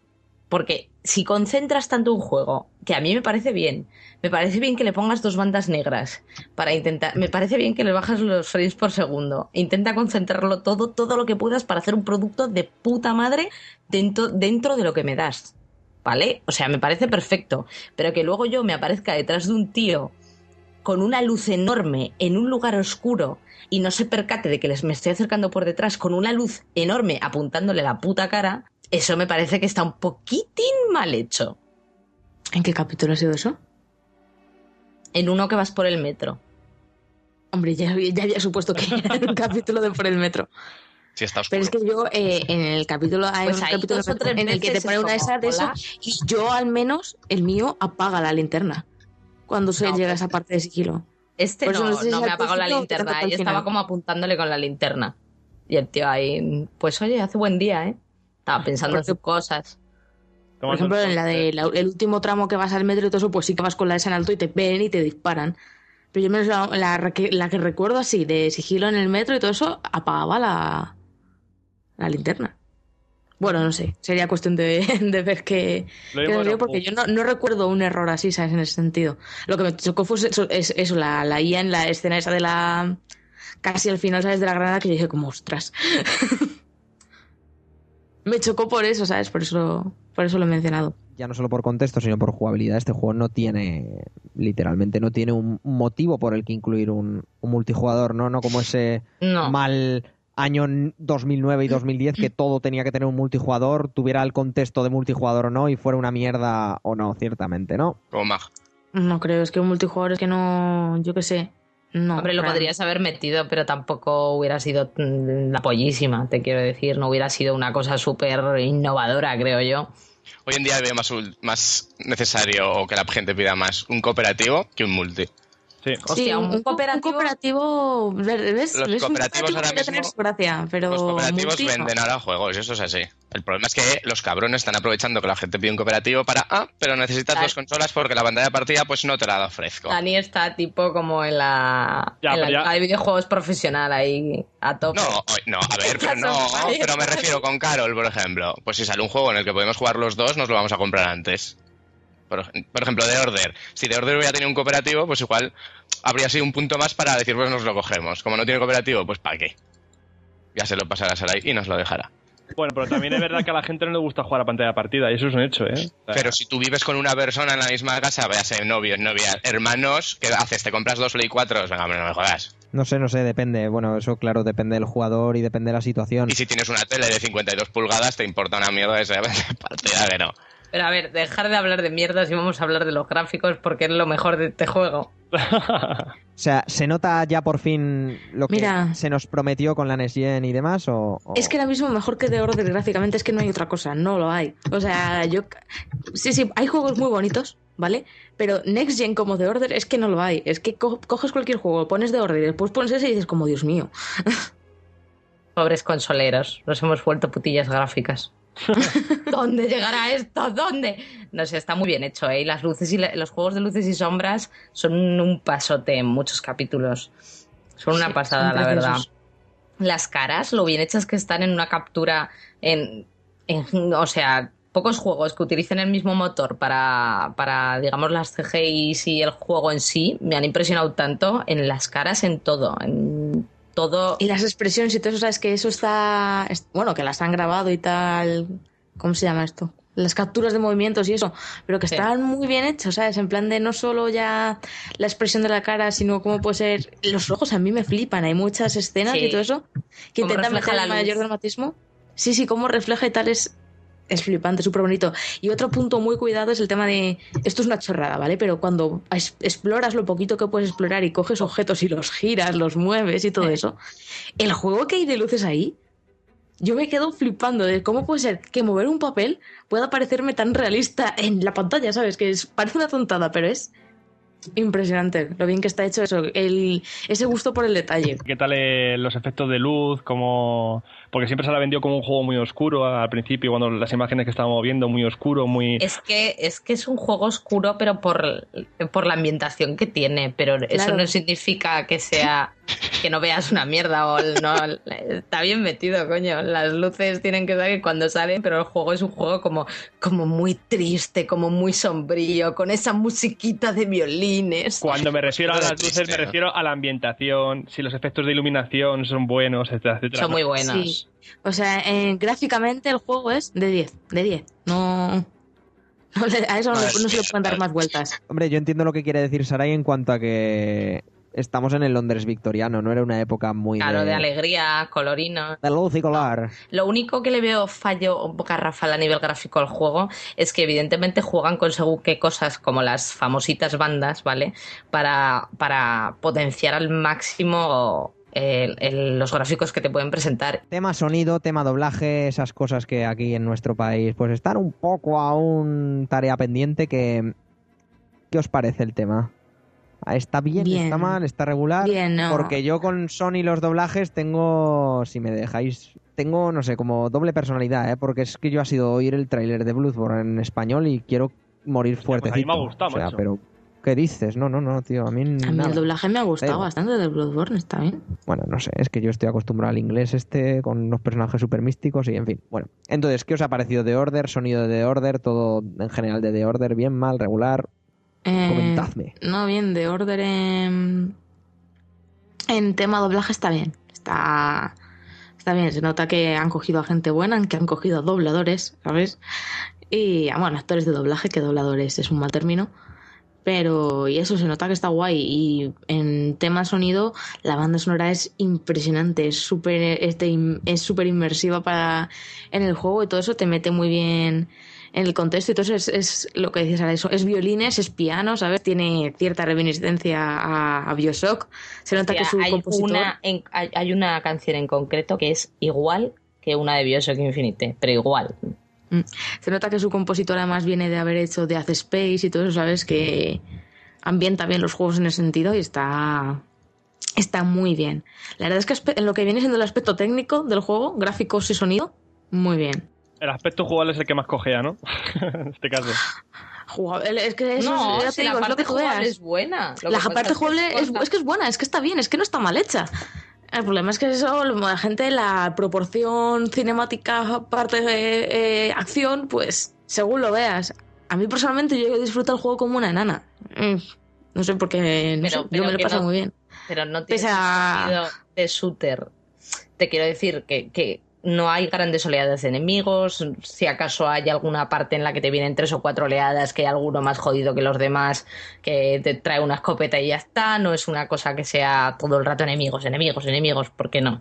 Porque si concentras tanto un juego, que a mí me parece bien, me parece bien que le pongas dos bandas negras para intentar, me parece bien que le bajas los frames por segundo, intenta concentrarlo todo, todo lo que puedas para hacer un producto de puta madre dentro, dentro de lo que me das. ¿Vale? O sea, me parece perfecto. Pero que luego yo me aparezca detrás de un tío con una luz enorme en un lugar oscuro y no se percate de que les me estoy acercando por detrás con una luz enorme apuntándole la puta cara, eso me parece que está un poquitín mal hecho. ¿En qué capítulo ha sido eso? En uno que vas por el metro. Hombre, ya, ya había supuesto que era un capítulo de por el metro. Si está oscuro. Pero es que yo eh, en el capítulo hay Pues un capítulo dos o tres en el que te pone una de eso "Hola". y yo al menos el mío apaga la linterna cuando se No, llega a pues- esa parte de sigilo. Este Por eso no, no sé si no me apagó la linterna y estaba como apuntándole con la linterna. Y el tío ahí, pues oye, hace buen día, ¿eh? Estaba pensando en sus cosas. Por ejemplo, en la sol. de la- el último tramo que vas al metro y todo eso, pues sí que vas con la esa en alto y te ven y te disparan. Pero yo menos la, la que, la que recuerdo así, de sigilo en el metro y todo eso, apagaba la, la linterna. Bueno, no sé, sería cuestión de, de ver qué, Lo qué era porque yo no, no recuerdo un error así, ¿sabes? En ese sentido. Lo que me chocó fue eso, es- eso la, la IA en la escena esa de la... Casi al final, ¿sabes? De la granada que yo dije como, ostras. Me chocó por eso, ¿sabes? Por eso, por eso lo he mencionado. Ya no solo por contexto, sino por jugabilidad. Este juego no tiene, literalmente, no tiene un un motivo por el que incluir un, un multijugador, ¿no? No como ese No. mal año 2009 y 2010 que todo tenía que tener un multijugador, tuviera el contexto de multijugador o no y fuera una mierda o no, ciertamente, ¿no? Como Mag. No creo, es que un multijugador es que no, yo qué sé. No. Hombre, lo podrías haber metido, pero tampoco hubiera sido mm, la pollísima, te quiero decir. No hubiera sido una cosa súper innovadora, creo yo. Hoy en día veo más, ul- más necesario o que la gente pida más un cooperativo que un multi. Sí. Hostia, un, un cooperativo- cooperativo, ¿ves? Los cooperativos ahora mismo- su gracia, pero Los cooperativos venden ahora juegos, eso es así. El problema es que los cabrones están aprovechando que la gente pide un cooperativo para, ah, pero necesitas Claro. dos consolas porque la pantalla de partida pues no te la ofrezco. Dani está tipo como en la, Ya, en la ya- videojuegos profesional ahí a tope. No, no, a ver, pero no, pero me refiero con Carol, por ejemplo. Pues si sale un juego en el que podemos jugar los dos, nos lo vamos a comprar antes. Por, ej- por ejemplo, de Order. Si de Order hubiera tenido un cooperativo, pues igual habría sido un punto más para decir, pues nos lo cogemos. Como no tiene cooperativo, pues ¿para qué? Ya se lo pasará a Sarai y nos lo dejará. Bueno, pero también es verdad que a la gente no le gusta jugar a pantalla de partida y eso es un hecho, ¿eh? O sea, Pero si tú vives con una persona en la misma casa, véase novios, novias, hermanos, ¿qué haces? ¿Te compras dos Play 4? Venga, hombre, no me jodas. No sé, no sé, depende. Bueno, eso claro, depende del jugador y depende de la situación. Y si tienes una tele de 52 pulgadas, te importa una mierda esa partida que no. Pero a ver, dejar de hablar de mierdas y vamos a hablar de los gráficos porque es lo mejor de este juego. O sea, ¿se nota ya por fin lo que Mira. se nos prometió con la Next Gen y demás? O, o- Es que ahora mismo mejor que de Order gráficamente es que no hay otra cosa, no lo hay. O sea, yo... Sí, sí, hay juegos muy bonitos, ¿vale? Pero Next Gen como de Order es que no lo hay. Es que co- coges cualquier juego, pones de Order y después pones ese y dices como, Dios mío. Pobres consoleros, nos hemos vuelto putillas gráficas. ¿Dónde llegará esto? ¿Dónde? No sé, está muy bien hecho, ¿eh? Y las luces y la- los juegos de luces y sombras son un pasote en muchos capítulos. Son una Sí, pasada, son la verdad. Las caras, lo bien hechas que están en una captura en, en- o sea, pocos juegos que utilicen el mismo motor para, para, digamos, las CGIs y el juego en sí me han impresionado tanto en las caras, en todo, en todo. Y las expresiones y todo eso, ¿sabes? Que eso está... es- Bueno, que las han grabado y tal... ¿Cómo se llama esto? Las capturas de movimientos y eso, pero que Sí. están muy bien hechos, ¿sabes? En plan de no solo ya la expresión de la cara, sino cómo puede ser... Los ojos a mí me flipan, hay muchas escenas Sí. y todo eso que intentan meter el mayor dramatismo. Sí, sí, cómo refleja y tal es... Es flipante, súper bonito. Y otro punto muy cuidado es el tema de... Esto es una chorrada, ¿vale? Pero cuando es- exploras lo poquito que puedes explorar y coges objetos y los giras, los mueves y todo eso, el juego que hay de luces ahí, yo me quedo flipando de cómo puede ser que mover un papel pueda parecerme tan realista en la pantalla, ¿sabes? Que es, parece una tontada, pero es impresionante lo bien que está hecho eso, el, ese gusto por el detalle. ¿Qué tal eh, los efectos de luz? Como... Porque siempre se la vendió como un juego muy oscuro al principio, cuando las imágenes que estábamos viendo, muy oscuro, muy... Es que, es que es un juego oscuro, pero por, por la ambientación que tiene. Pero eso Claro. no significa que sea que no veas una mierda o el- no. Está bien metido, coño. Las luces tienen que salir cuando salen, pero el juego es un juego como, como muy triste, como muy sombrío, con esa musiquita de violines. Cuando me refiero a las luces, me refiero a la ambientación, si los efectos de iluminación son buenos, etcétera, etcétera. Son muy buenos. Sí. O sea, eh, gráficamente el juego es de 10, de 10. No, a eso no se le pueden dar más vueltas. Hombre, yo entiendo lo que quiere decir Sarai en cuanto a que estamos en el Londres victoriano, no era una época muy Claro, de, de alegría, colorino. de luz y color. Lo único que le veo fallo garrafal a nivel gráfico al juego es que evidentemente juegan con según qué cosas como las famositas bandas, ¿vale? Para, para potenciar al máximo el- el- los gráficos que te pueden presentar. Tema sonido, tema doblaje, esas cosas que aquí en nuestro país pues están un poco aún tarea pendiente que... ¿Qué os parece el tema? ¿Está bien? Bien. ¿Está mal? ¿Está regular? Bien, no. Porque yo con Sony los doblajes tengo, si me dejáis, tengo, no sé, como doble personalidad, ¿eh? Porque es que yo ha sido oír el tráiler de Bloodborne en español y quiero morir pues a mí fuertecito. me ha gustado, o sea, pero ¿qué dices? No, no, no, tío, a mí, A mí el doblaje me ha gustado bastante del Bloodborne, está bien. Bueno, no sé, es que yo estoy acostumbrado al inglés este con unos personajes súper místicos y en fin. Bueno, entonces, ¿qué os ha parecido de Order? Sonido de The Order, todo en general de The Order, bien, mal, regular. Eh, Comentadme. No, bien, de Order en, en tema doblaje está bien. Está, Está bien, se nota que han cogido a gente buena, que han cogido a dobladores, ¿sabes? Y, ah, bueno, actores de doblaje, que dobladores es un mal término. Pero, y eso se nota que está guay. Y en tema sonido, la banda sonora es impresionante, es súper este, es inmersiva para, en el juego y todo eso te mete muy bien en el contexto y eso es, es lo que dices ahora, eso es violines, es piano, ¿sabes? Tiene cierta reminiscencia a, a Bioshock. Se nota que su hay compositor... Una, en- hay, hay una canción en concreto que es igual que una de Bioshock Infinite, pero igual. Mm. Se nota que su compositor además viene de haber hecho Death Space y todo eso, ¿sabes? Que ambienta bien los juegos en ese sentido y está está muy bien. La verdad es que en lo que viene siendo el aspecto técnico del juego, gráficos y sonido, muy bien. El aspecto jugable es el que más cogea, ¿no? en este caso. Jugable- es que eso no, es, si digo, la es lo parte que jugable es buena. Lo La que parte jugable es, es que es buena, es que está bien, es que no está mal hecha. El problema es que eso, la gente, la proporción cinemática, parte de eh, acción, pues según lo veas. A mí personalmente yo disfruto el juego como una enana. Mm, No sé por qué, no Pero- sé, pero yo me lo he pasado no- muy bien. pero no tiene Pese a- sentido de shooter. Te quiero decir que, que no hay grandes oleadas de enemigos. Si acaso hay alguna parte en la que te vienen tres o cuatro oleadas, que hay alguno más jodido que los demás, que te trae una escopeta y ya está. No es una cosa que sea todo el rato enemigos, enemigos, enemigos. ¿Por qué no?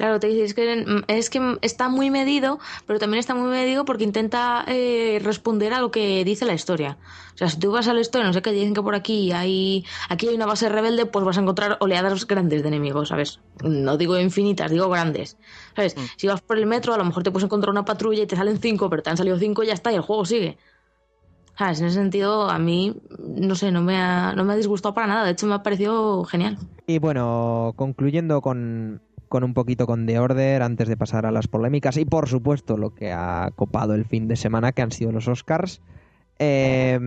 Claro, te dices que mm, es que está muy medido, pero también está muy medido porque intenta eh, responder a lo que dice la historia. O sea, si tú vas a la historia, no sé qué dicen que por aquí hay aquí hay una base rebelde, pues vas a encontrar oleadas grandes de enemigos, ¿sabes? No digo infinitas, digo grandes. ¿Sabes? Si vas por el metro, a lo mejor te puedes encontrar una patrulla y te salen cinco, pero te han salido cinco y ya está, y el juego sigue. ¿Sabes? En ese sentido, a mí, no sé, no me ha, no me ha disgustado para nada. De hecho, me ha parecido genial. Y bueno, concluyendo con, con un poquito con The Order antes de pasar a las polémicas y por supuesto lo que ha copado el fin de semana que han sido los Oscars. Eh,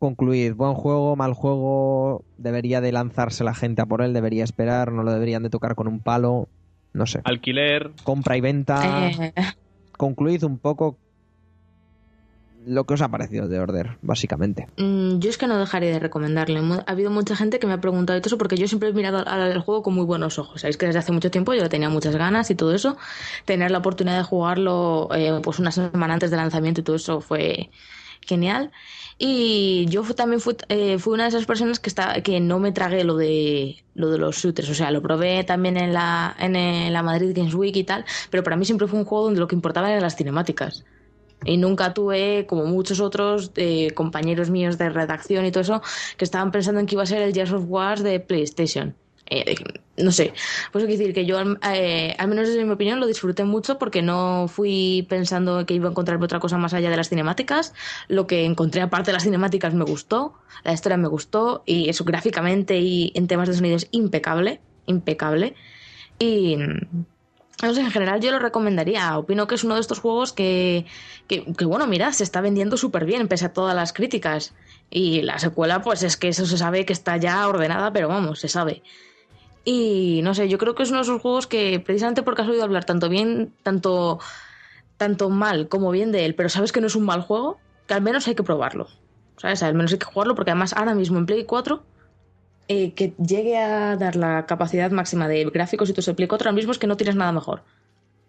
concluid, buen juego, mal juego, debería de lanzarse la gente a por él, debería esperar, no lo deberían de tocar con un palo, no sé. Alquiler. Compra y venta. Eh, Concluid un poco lo que os ha parecido de Order, básicamente. Mm, Yo es que no dejaré de recomendarle. Ha habido mucha gente que me ha preguntado eso porque yo siempre he mirado al juego con muy buenos ojos. Sabéis que desde hace mucho tiempo yo tenía muchas ganas y todo eso. Tener la oportunidad de jugarlo eh, pues una semana antes del lanzamiento y todo eso fue genial. Y yo también fui, eh, fui una de esas personas que, que no me tragué lo de, lo de los shooters. O sea, lo probé también en la, en la Madrid Games Week y tal. Pero para mí siempre fue un juego donde lo que importaba eran las cinemáticas. Y nunca tuve, como muchos otros, de compañeros míos de redacción y todo eso, que estaban pensando en que iba a ser el Gears of War de PlayStation. Eh, no sé. Pues quiero decir que yo, eh, al menos desde mi opinión, lo disfruté mucho porque no fui pensando que iba a encontrarme otra cosa más allá de las cinemáticas. Lo que encontré aparte de las cinemáticas me gustó, la historia me gustó y eso gráficamente y en temas de sonido es impecable, impecable. Y no sé, en general yo lo recomendaría. Opino que es uno de estos juegos que, que, bueno, mira, se está vendiendo súper bien pese a todas las críticas. Y la secuela, pues es que eso se sabe que está ya ordenada, pero vamos, se sabe. Y no sé, yo creo que es uno de esos juegos que precisamente porque has oído hablar tanto bien, tanto, tanto mal como bien de él, pero sabes que no es un mal juego, que al menos hay que probarlo. ¿Sabes? Al menos hay que jugarlo porque además ahora mismo en Play 4 eh, que llegue a dar la capacidad máxima de gráficos y tu Play 4 ahora mismo es que no tienes nada mejor.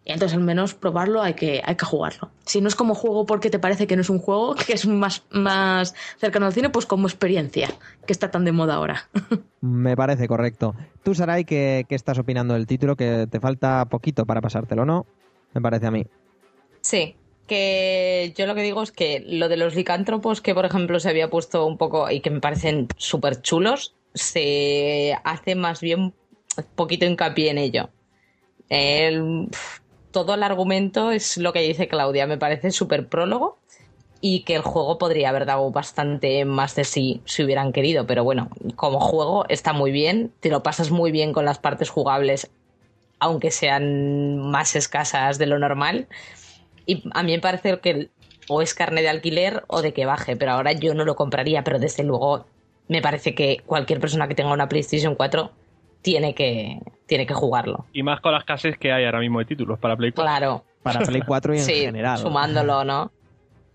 Y entonces al menos probarlo hay que, hay que jugarlo. Si no es como juego porque te parece que no es un juego, que es más, más cercano al cine, pues como experiencia, que está tan de moda ahora. Me parece correcto. Tú, Sarai, ¿qué, qué estás opinando del título? Que te falta poquito para pasártelo, ¿no? Me parece a mí. Sí, que yo lo que digo es que lo de los licántropos que por ejemplo se había puesto un poco y que me parecen súper chulos, se hace más bien poquito hincapié en ello. El- todo el argumento es lo que dice Claudia, me parece súper prólogo y que el juego podría haber dado bastante más de sí si hubieran querido, pero bueno, como juego está muy bien, te lo pasas muy bien con las partes jugables, aunque sean más escasas de lo normal. Y a mí me parece que o es carne de alquiler o de que baje, pero ahora yo no lo compraría, pero desde luego me parece que cualquier persona que tenga una PlayStation 4 tiene que, tiene que jugarlo. Y más con las casas que hay ahora mismo de títulos para Play 4. Claro, Para Play 4 y en sí, general. sumándolo, ¿no?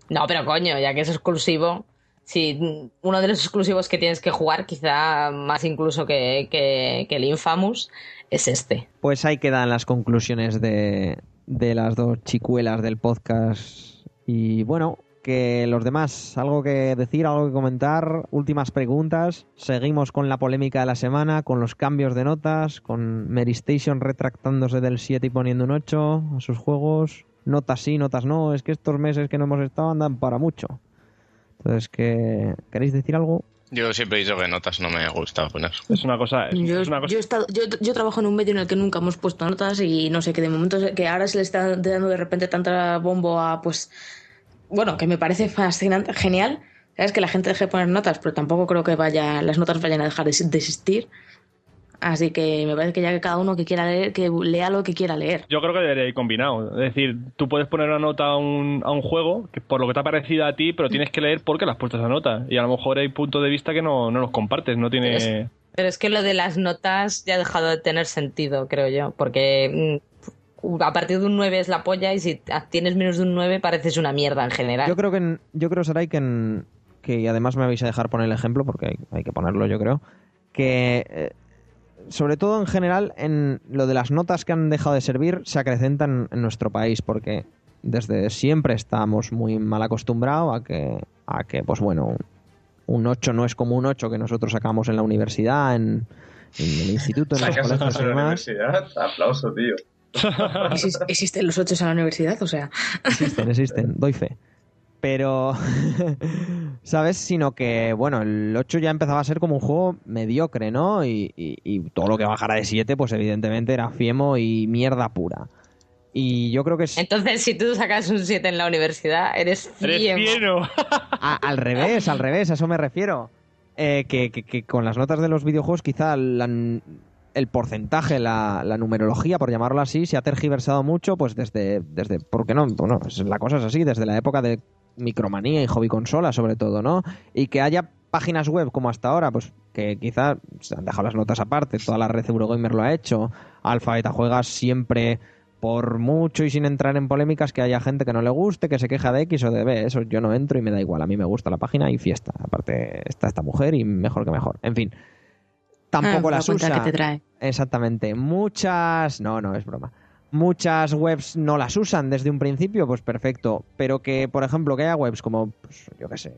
No, pero coño, ya que es exclusivo, si uno de los exclusivos que tienes que jugar, quizá más incluso que, que, que el Infamous, es este. Pues ahí quedan las conclusiones de, de las dos chicuelas del podcast. Y bueno, que los demás, algo que decir, algo que comentar, últimas preguntas. Seguimos con la polémica de la semana, con los cambios de notas, con Mary Station retractándose del 7 y poniendo un 8 a sus juegos. Notas sí, notas no. Es que estos meses que no hemos estado andan para mucho. Entonces, ¿qué, ¿queréis decir algo? Yo siempre he dicho que notas no me gusta poner. Es una cosa. Es, Yo, es una cosa yo he estado- yo- yo trabajo en un medio en el que nunca hemos puesto notas y no sé, que de momento que ahora se le está dando de repente tanta bombo a, pues, bueno, que me parece fascinante, genial. Sabes que la gente deje de poner notas, pero tampoco creo que vaya, las notas vayan a dejar de de existir. Así que me parece que ya que cada uno que quiera leer, que lea lo que quiera leer. Yo creo que debería ir combinado. Es decir, tú puedes poner una nota a un, a un juego que por lo que te ha parecido a ti, pero tienes que leer por qué le has puesto esa nota. Y a lo mejor hay puntos de vista que no, no los compartes, no tiene... Pero es que lo de las notas ya ha dejado de tener sentido, creo yo, porque mm, a partir de un 9 es la polla y si tienes menos de un 9 pareces una mierda en general. Yo creo que, en- yo creo, Saray, que, en- que y además me vais a dejar poner el ejemplo, porque hay, hay que ponerlo, yo creo, que eh, sobre todo en general en lo de las notas que han dejado de servir se acrecentan en nuestro país, porque desde siempre estamos muy mal acostumbrados a que, a que pues bueno, un 8 no es como un 8 que nosotros sacamos en la universidad, en, en el instituto, en los Sacas colegios y la demás. universidad, aplauso, tío. Exis- Existen los ocho en la universidad, o sea. Existen, existen, doy fe. Pero, ¿sabes? Sino que, bueno, el 8 ya empezaba a ser como un juego mediocre, ¿no? Y, y- y todo lo que bajara de 7, pues evidentemente era fiemo y mierda pura. Y yo creo que es Entonces, si tú sacas un 7 en la universidad, eres ¡Eres fiemo. a- al revés, al revés, a eso me refiero. Eh, que, que- que con las notas de los videojuegos quizá la- el porcentaje, la, la numerología, por llamarlo así, se ha tergiversado mucho, pues desde, desde ¿por qué no? Bueno, la cosa es así, desde la época de Micromanía y Hobby Consola, sobre todo, ¿no? Y que haya páginas web como hasta ahora, pues que quizá se han dejado las notas aparte, toda la red Eurogamer lo ha hecho, Alfa Beta Juegas siempre por mucho y sin entrar en polémicas que haya gente que no le guste, que se queja de X o de B, eso yo no entro y me da igual, a mí me gusta la página y fiesta, aparte está esta mujer y mejor que mejor, en fin. Tampoco Ah, la las usa. que te trae. Exactamente. Muchas. No, no, es broma. Muchas webs no las usan desde un principio, pues perfecto. Pero que, por ejemplo, que haya webs como, pues, yo qué sé,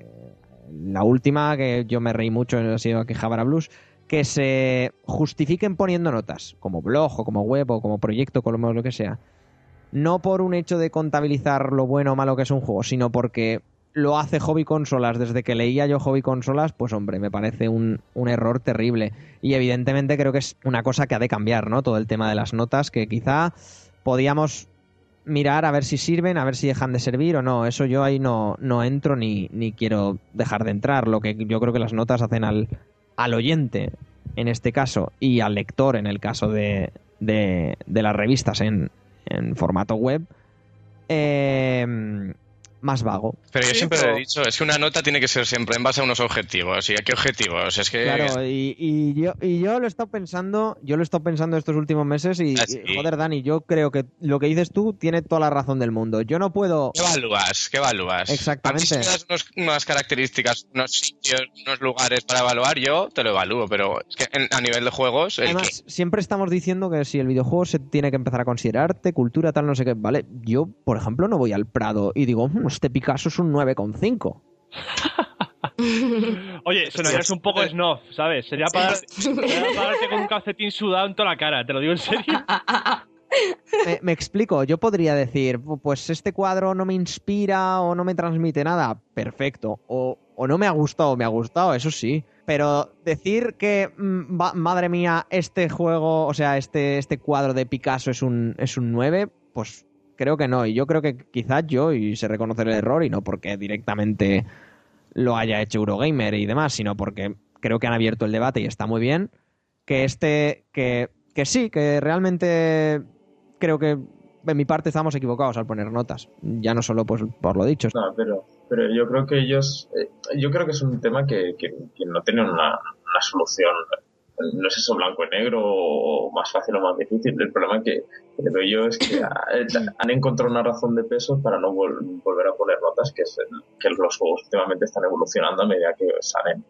la última que yo me reí mucho ha sido aquí Jabara Blues, que se justifiquen poniendo notas, como blog o como web o como proyecto, como lo que sea. No por un hecho de contabilizar lo bueno o malo que es un juego, sino porque lo hace Hobby Consolas desde que leía yo Hobby Consolas, pues hombre, me parece un, un error terrible. Y evidentemente creo que es una cosa que ha de cambiar, ¿no? Todo el tema de las notas, que quizá podíamos mirar a ver si sirven, a ver si dejan de servir o no. Eso yo ahí no, no entro ni, ni quiero dejar de entrar. Lo que yo creo que las notas hacen al, al oyente, en este caso, y al lector, en el caso de, de, de las revistas en, en formato web, eh, más vago. Pero yo Sí, siempre pero- he dicho, es que una nota tiene que ser siempre en base a unos objetivos. ¿Y a qué objetivos? Es que... Claro, y, y yo, y yo lo he estado pensando, yo lo he estado pensando estos últimos meses y, Ah, y, joder, Dani, yo creo que lo que dices tú tiene toda la razón del mundo. Yo no puedo... ¿Qué evalúas? ¿Qué evalúas? Exactamente. A mí si das unos- unas características, unos sitios, unos lugares para evaluar, yo te lo evalúo, pero es que en- a nivel de juegos, Además, siempre estamos diciendo que si el videojuego se tiene que empezar a considerarte, cultura, tal, no sé qué. Vale, yo, por ejemplo, no voy al Prado y digo, "Mm, este Picasso es un 9,5. Oye, sonarías un poco snob, ¿sabes? Sería para, sería para darte con un calcetín sudado en toda la cara, te lo digo en serio. me, me explico, yo podría decir, "Pu- pues este cuadro no me inspira o no me transmite nada, perfecto. O, o no me ha gustado o me ha gustado, eso sí. Pero decir que, mm, madre mía, este juego, o sea, este, este cuadro de Picasso es un, es un 9, pues creo que no. Y yo creo que quizás yo, y se reconoce el error, y no porque directamente lo haya hecho Eurogamer y demás, sino porque creo que han abierto el debate y está muy bien, que este, que, que sí, que realmente creo que de mi parte estamos equivocados al poner notas. Ya no solo pues, por lo dicho. No, pero, pero yo creo que ellos, eh, yo creo que es un tema que, que, que no tienen una, una solución no es eso blanco y negro o más fácil o más difícil. El problema que, que veo yo es que han encontrado una razón de peso para no volver a poner notas, que es que los juegos últimamente están evolucionando a medida que salen.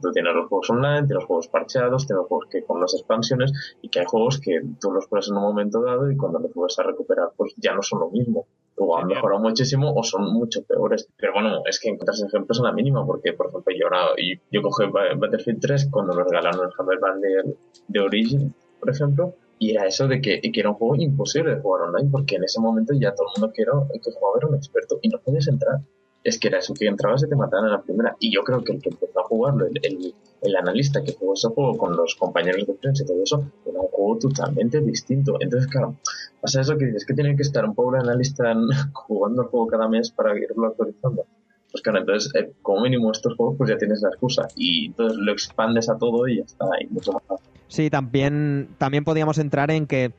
Tú tienes los juegos online, tienes los juegos parcheados, tienes juegos que con las expansiones y que hay juegos que tú los pones en un momento dado y cuando los vuelves a recuperar pues ya no son lo mismo o han mejorado muchísimo o son mucho peores. Pero bueno, es que encuentras ejemplos a la mínima, porque por ejemplo yo, ahora, yo, cogí Battlefield 3 cuando lo regalaron el Hammer de, de Origin, por ejemplo, y era eso de que, que, era un juego imposible de jugar online, porque en ese momento ya todo el mundo que, era, que jugaba era un experto y no podías entrar es que era eso, que entrabas y te mataban en la primera. Y yo creo que el que empezó a jugarlo, el, el, analista que jugó ese juego con los compañeros de prensa y todo eso, era un juego totalmente distinto. Entonces, claro, pasa eso que dices que tiene que estar un pobre analista jugando el juego cada mes para irlo actualizando. Pues claro, entonces, eh, como mínimo estos juegos, pues ya tienes la excusa. Y entonces lo expandes a todo y ya está, y mucho más fácil. Sí, también, también podíamos entrar en que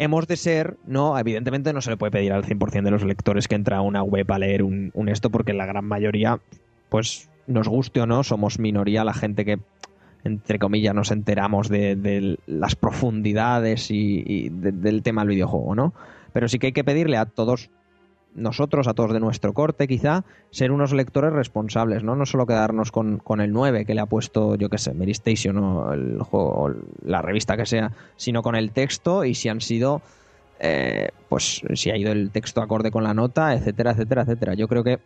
hemos de ser, no, evidentemente no se le puede pedir al 100% de los lectores que entra a una web a leer un, esto, porque la gran mayoría, pues nos guste o no, somos minoría la gente que, entre comillas, nos enteramos de, las profundidades y, del tema del videojuego, ¿no? Pero sí que hay que pedirle a todos nosotros, a todos de nuestro corte, quizá, ser unos lectores responsables, ¿no? No solo quedarnos con, con el 9 que le ha puesto, yo qué sé, Mary Station o el juego, la revista que sea, sino con el texto y si han sido, eh, pues, si ha ido el texto acorde con la nota, etcétera, etcétera, etcétera. Yo creo que,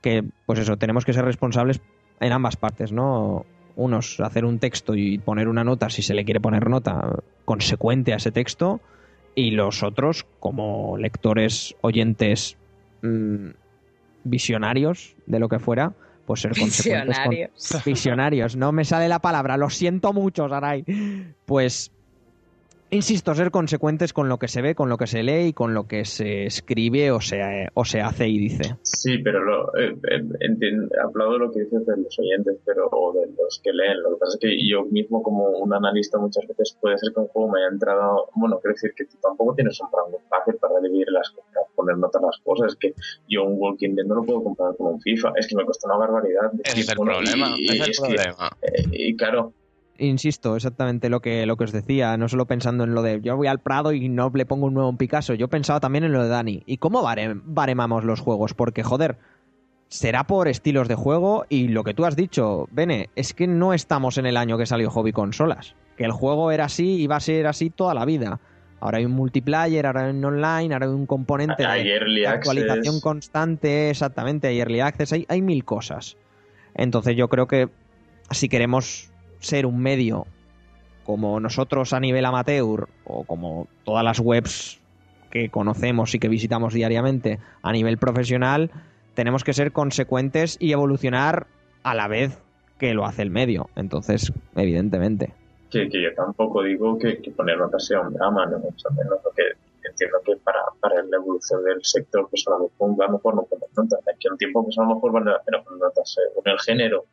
que, pues eso, tenemos que ser responsables en ambas partes, ¿no? Unos, hacer un texto y poner una nota, si se le quiere poner nota, consecuente a ese texto, y los otros, como lectores, oyentes, mm, visionarios de lo que fuera, pues ser consecuentes visionarios. visionarios. No me sale la palabra, lo siento mucho, Sarai. Pues insisto, ser consecuentes con lo que se ve, con lo que se lee y con lo que se escribe o se, o se hace y dice. Sí, pero lo, eh, eh hablado de lo que dices de los oyentes pero, o de los que leen. Lo que pasa es que yo mismo, como un analista, muchas veces puede ser que un juego me haya entrado. Bueno, quiero decir que tú tampoco tienes un rango fácil para dividir las cosas, poner notas las cosas. Es que yo un Walking Dead no lo puedo comparar con un FIFA. Es que me cuesta una barbaridad. Es el problema. Y, es el problema. Eh, y claro, insisto, exactamente lo que, lo que os decía, no solo pensando en lo de yo voy al Prado y no le pongo un nuevo en Picasso, yo pensaba también en lo de Dani. ¿Y cómo baremamos los juegos? Porque, joder, será por estilos de juego y lo que tú has dicho, Bene, es que no estamos en el año que salió Hobby Consolas. Que el juego era así y va a ser así toda la vida. Ahora hay un multiplayer, ahora hay un online, ahora hay un componente de, actualización constante, exactamente, hay early access, hay, hay mil cosas. Entonces yo creo que si queremos ser un medio como nosotros a nivel amateur o como todas las webs que conocemos y que visitamos diariamente a nivel profesional, tenemos que ser consecuentes y evolucionar a la vez que lo hace el medio. Entonces, evidentemente. Que, yo tampoco digo que, poner notas sea un drama, ¿no? que entiendo que para, para la evolución del sector, pues a lo mejor, a lo mejor no poner notas. Aquí un tiempo, pues a lo mejor van a poner notas en el género.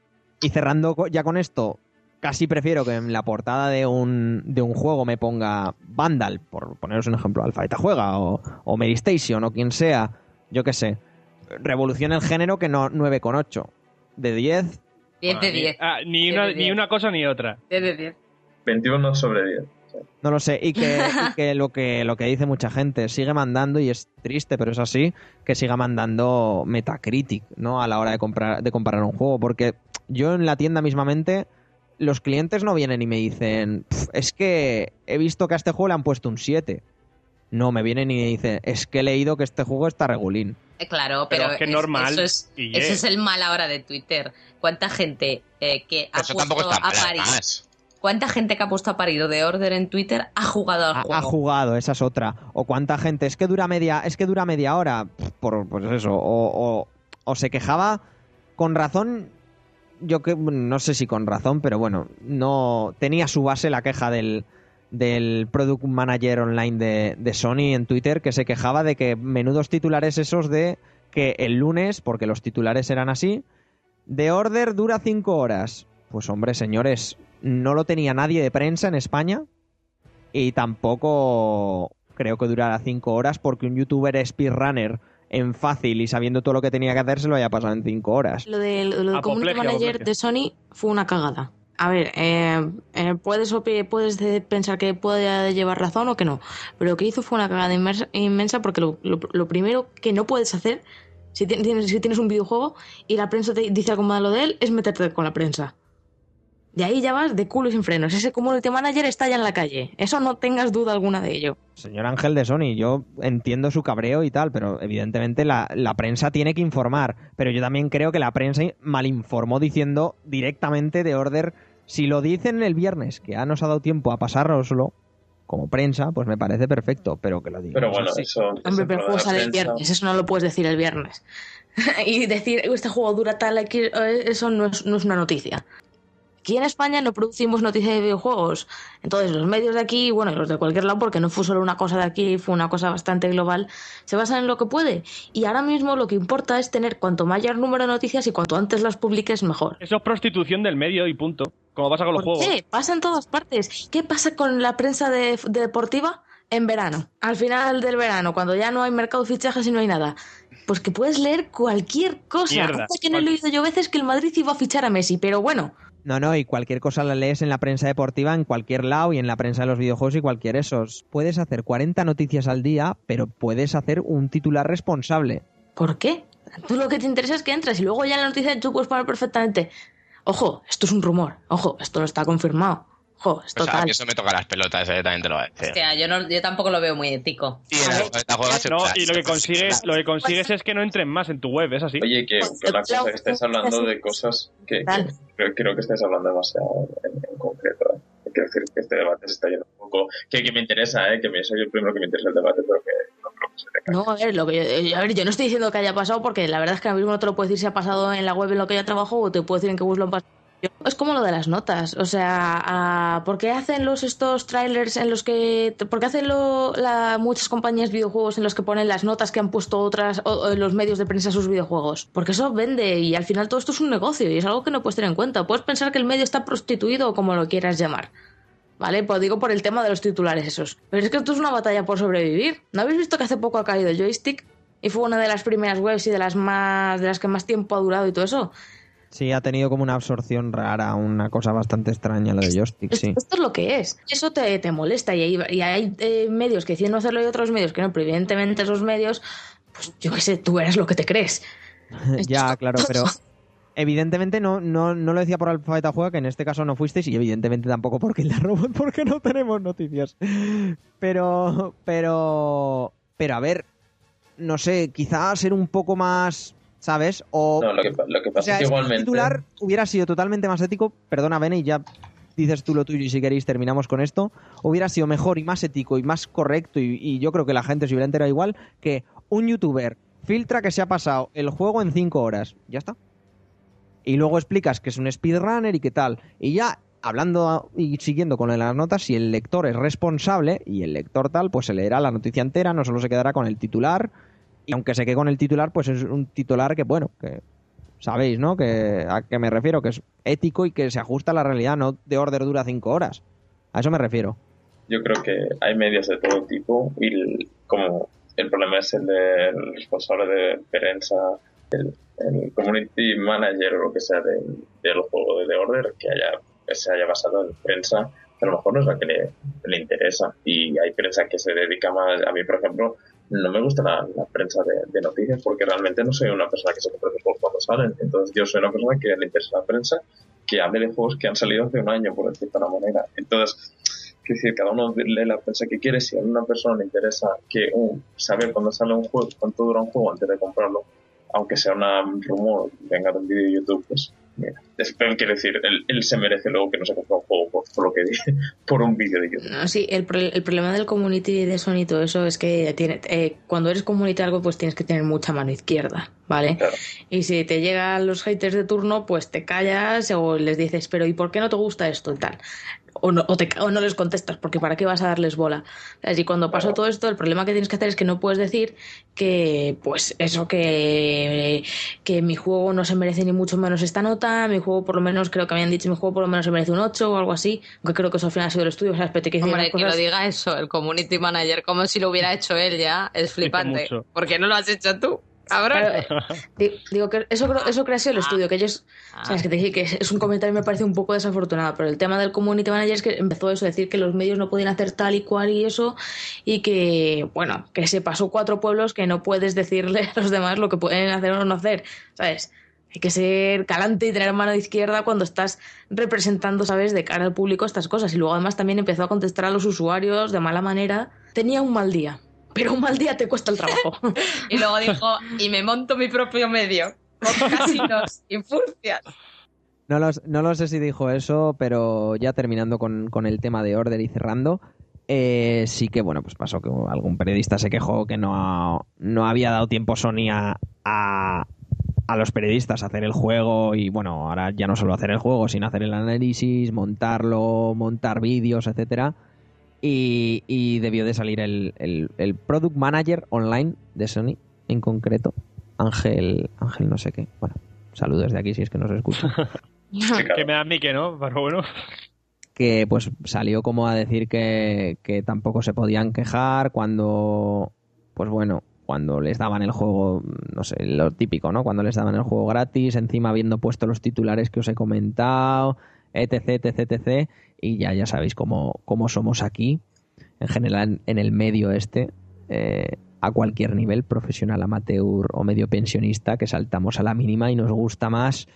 Y cerrando ya con esto, casi prefiero que en la portada de un, de un juego me ponga Vandal, por poneros un ejemplo, Alpha Juega, o, o Mary Station, o quien sea, yo qué sé. Revoluciona el género que no 9,8. De 10. 10 de 10. Ah, ni, una, ni una cosa ni otra. 10 de 10. 21 sobre 10. No lo sé, y que, que, lo que lo que dice mucha gente, sigue mandando, y es triste, pero es así, que siga mandando Metacritic, ¿no? A la hora de comprar, de comparar un juego. Porque yo en la tienda mismamente los clientes no vienen y me dicen, es que he visto que a este juego le han puesto un 7. No, me vienen y me dicen, es que he leído que este juego está regulín. Eh, claro, pero, es normal. Eso es, eso es, el mal ahora de Twitter. ¿Cuánta gente eh, que ha puesto a parido? ¿Cuánta gente que ha puesto a parido de Order en Twitter ha jugado al juego? Ha jugado, esa es otra. O cuánta gente, es que dura media, es que dura media hora, por pues eso, o, o se quejaba con razón yo que no sé si con razón, pero bueno, no tenía su base la queja del, del product manager online de, de, Sony en Twitter que se quejaba de que menudos titulares esos de que el lunes, porque los titulares eran así, de order dura cinco horas. Pues hombre, señores, no lo tenía nadie de prensa en España y tampoco creo que durara cinco horas porque un youtuber speedrunner en fácil y sabiendo todo lo que tenía que hacer se lo haya pasado en cinco horas. Lo del, lo Manager de Sony fue una cagada. a ver, eh, eh, puedes, puedes de- pensar que puede llevar razón o que no, pero lo que hizo fue una cagada inmersa- inmensa porque lo, lo- lo primero que no puedes hacer, si tienes, tienes- si tienes un videojuego y la prensa te dice algo malo de él, es meterte con la prensa. De ahí ya vas de culo y sin frenos. Ese community manager está ya en la calle. Eso no tengas duda alguna de ello. Señor Ángel de Sony, yo entiendo su cabreo y tal, pero evidentemente la, la prensa tiene que informar. Pero yo también creo que la prensa malinformó diciendo directamente de Order, si lo dicen el viernes, que ya nos ha dado tiempo a pasárnoslo como prensa, pues me parece perfecto, pero que lo digan. Pero bueno, así. eso. Hombre, pero el juego sale el viernes. Eso no lo puedes decir el viernes. y decir, este juego dura tal, eso no es, no es una noticia. Aquí en España no producimos noticias de videojuegos. Entonces, los medios de aquí, bueno, y los de cualquier lado, porque no fue solo una cosa de aquí, fue una cosa bastante global, se basan en lo que puede. Y ahora mismo lo que importa es tener cuanto mayor número de noticias y cuanto antes las publiques, mejor. Eso es prostitución del medio y punto. Como pasa con los ¿Por juegos. qué? Pasa en todas partes. ¿Qué pasa con la prensa de, de deportiva en verano? Al final del verano, cuando ya no hay mercado de fichajes y no hay nada. Pues que puedes leer cualquier cosa. Mierda. Hasta que no he leído yo veces que el Madrid iba a fichar a Messi, pero bueno. No, no, y cualquier cosa la lees en la prensa deportiva en cualquier lado y en la prensa de los videojuegos y cualquier esos. Puedes hacer 40 noticias al día, pero puedes hacer un titular responsable. ¿Por qué? Tú lo que te interesa es que entres y luego ya la noticia tú puedes poner perfectamente. Ojo, esto es un rumor. Ojo, esto no está confirmado. Ojo, es O sea, total. que eso me toca las pelotas, eh, también te lo voy a decir. Hostia, yo, no, yo tampoco lo veo muy ético. Y la No, lo que consigues, lo que consigues es que no entren más en tu web, es así. Oye, que, que una cosa que estáis hablando de cosas que, creo, creo que estáis hablando demasiado en, en concreto. ¿eh? Quiero decir que este debate se está yendo un poco. Que, que me interesa, ¿eh? que me, soy el primero que me interesa el debate, pero que no creo que se tenga. No, a ver, lo que yo, eh, a ver, yo no estoy diciendo que haya pasado porque la verdad es que ahora mismo no te lo puedo decir si ha pasado en la web en lo que yo trabajo o te puedo decir en qué bus lo han pasado. Es como lo de las notas, o sea, ¿por qué hacen los estos trailers en los que, por qué hacen lo, muchas compañías de videojuegos en los que ponen las notas que han puesto otras o, o los medios de prensa a sus videojuegos? Porque eso vende y al final todo esto es un negocio y es algo que no puedes tener en cuenta. Puedes pensar que el medio está prostituido o como lo quieras llamar. ¿Vale? Pues digo por el tema de los titulares esos. Pero es que esto es una batalla por sobrevivir. ¿No habéis visto que hace poco ha caído el joystick? Y fue una de las primeras webs y de las más de las que más tiempo ha durado y todo eso. Sí, ha tenido como una absorción rara, una cosa bastante extraña lo de joystick, Esto, sí. esto es lo que es. Eso te, te molesta y hay, y hay eh, medios que deciden no hacerlo y otros medios que no, pero evidentemente esos medios, pues yo qué sé, tú eres lo que te crees. ya, claro, pero evidentemente no, no, no lo decía por Alfabeta Juega, que en este caso no fuisteis, y evidentemente tampoco porque la robot, porque no tenemos noticias. Pero, pero, pero a ver, no sé, quizá ser un poco más, ¿sabes? O, No, lo que, pa- lo que o pasa sea, es que que el igualmente. titular hubiera sido totalmente más ético, perdona, Bene, y ya dices tú lo tuyo y si queréis terminamos con esto, hubiera sido mejor y más ético y más correcto y, y yo creo que la gente se hubiera enterado igual que un youtuber filtra que se ha pasado el juego en 5 horas. Ya está. Y luego explicas que es un speedrunner y qué tal. Y ya hablando y siguiendo con las notas, si el lector es responsable y el lector tal, pues se leerá la noticia entera, no solo se quedará con el titular. Y aunque se quede con el titular, pues es un titular que, bueno, que sabéis, ¿no? Que, a qué me refiero, que es ético y que se ajusta a la realidad, no de order dura 5 horas. A eso me refiero. Yo creo que hay medios de todo tipo y el- como el problema es el del responsable de prensa, el, community manager o lo que sea del, del juego de The Order que haya se haya basado en prensa que a lo mejor no es la que le, le interesa y hay prensa que se dedica más a mí por ejemplo no me gusta la, prensa de, noticias porque realmente no soy una persona que se compra los juegos cuando salen entonces yo soy una persona que le interesa la prensa que hable de juegos que han salido hace un año por decirlo de una manera entonces es decir, cada uno lee la prensa que quiere. Si a una persona le interesa que un, saber cuándo sale un juego, cuánto dura un juego antes de comprarlo, aunque sea un rumor, venga de un vídeo de YouTube, pues quiere decir, él, él se merece luego que no se compre un juego por, por lo que dije, por un vídeo de YouTube. No, sí, el, el problema del community de Sony y todo eso es que tiene, eh, cuando eres community algo, pues tienes que tener mucha mano izquierda, ¿vale? Claro. Y si te llegan los haters de turno, pues te callas o les dices, pero ¿y por qué no te gusta esto y tal? O no, o, te- o no les contestas, porque ¿para qué vas a darles bola? Y cuando pasó Claro. todo esto, el problema que tienes que hacer es que no puedes decir que, pues, eso, que, que mi juego no se merece ni mucho menos esta nota, mi juego por lo menos, creo que habían dicho, mi juego por lo menos se merece un 8 o algo así, aunque creo que eso al final ha sido el estudio, te quiero decir Hombre, las que lo cosas- diga eso, el community manager, como si lo hubiera hecho él ya, es flipante. mucho. ¿Por qué no lo has hecho tú? Cabrón. Claro, eh, di- digo que eso, eso crea el estudio, que ellos. Ah. o sea, es que te dije que es un comentario que me parece un poco desafortunado, pero el tema del community manager es que empezó eso, decir que los medios no podían hacer tal y cual y eso, y que, bueno, que se pasó cuatro pueblos que no puedes decirle a los demás lo que pueden hacer o no hacer, ¿sabes? Hay que ser calante y tener mano de izquierda cuando estás representando, ¿sabes?, de cara al público estas cosas. Y luego además también empezó a contestar a los usuarios de mala manera. Tenía un mal día, pero un mal día te cuesta el trabajo. Y luego dijo, y me monto mi propio medio, con casinos y furcias. No, los- no lo sé si dijo eso, pero ya terminando con, con el tema de Order y cerrando, eh, sí que, bueno, pues pasó que algún periodista se quejó que no, no había dado tiempo Sony a, a, a los periodistas a hacer el juego y, bueno, ahora ya no solo hacer el juego, sino hacer el análisis, montarlo, montar vídeos, etcétera. Y, y debió de salir el, el, el Product Manager Online de Sony, en concreto, Ángel, Ángel no sé qué. Bueno, saludos de aquí si es que nos escucha. Que me da a mí que no, pero bueno. que pues salió como a decir que, que tampoco se podían quejar cuando, pues bueno, cuando les daban el juego, no sé, lo típico, ¿no? Cuando les daban el juego gratis, encima habiendo puesto los titulares que os he comentado, etc, etc, etc, y ya, ya sabéis cómo, cómo somos aquí, en general en el medio este, eh, a cualquier nivel, profesional, amateur o medio pensionista, que saltamos a la mínima y nos gusta más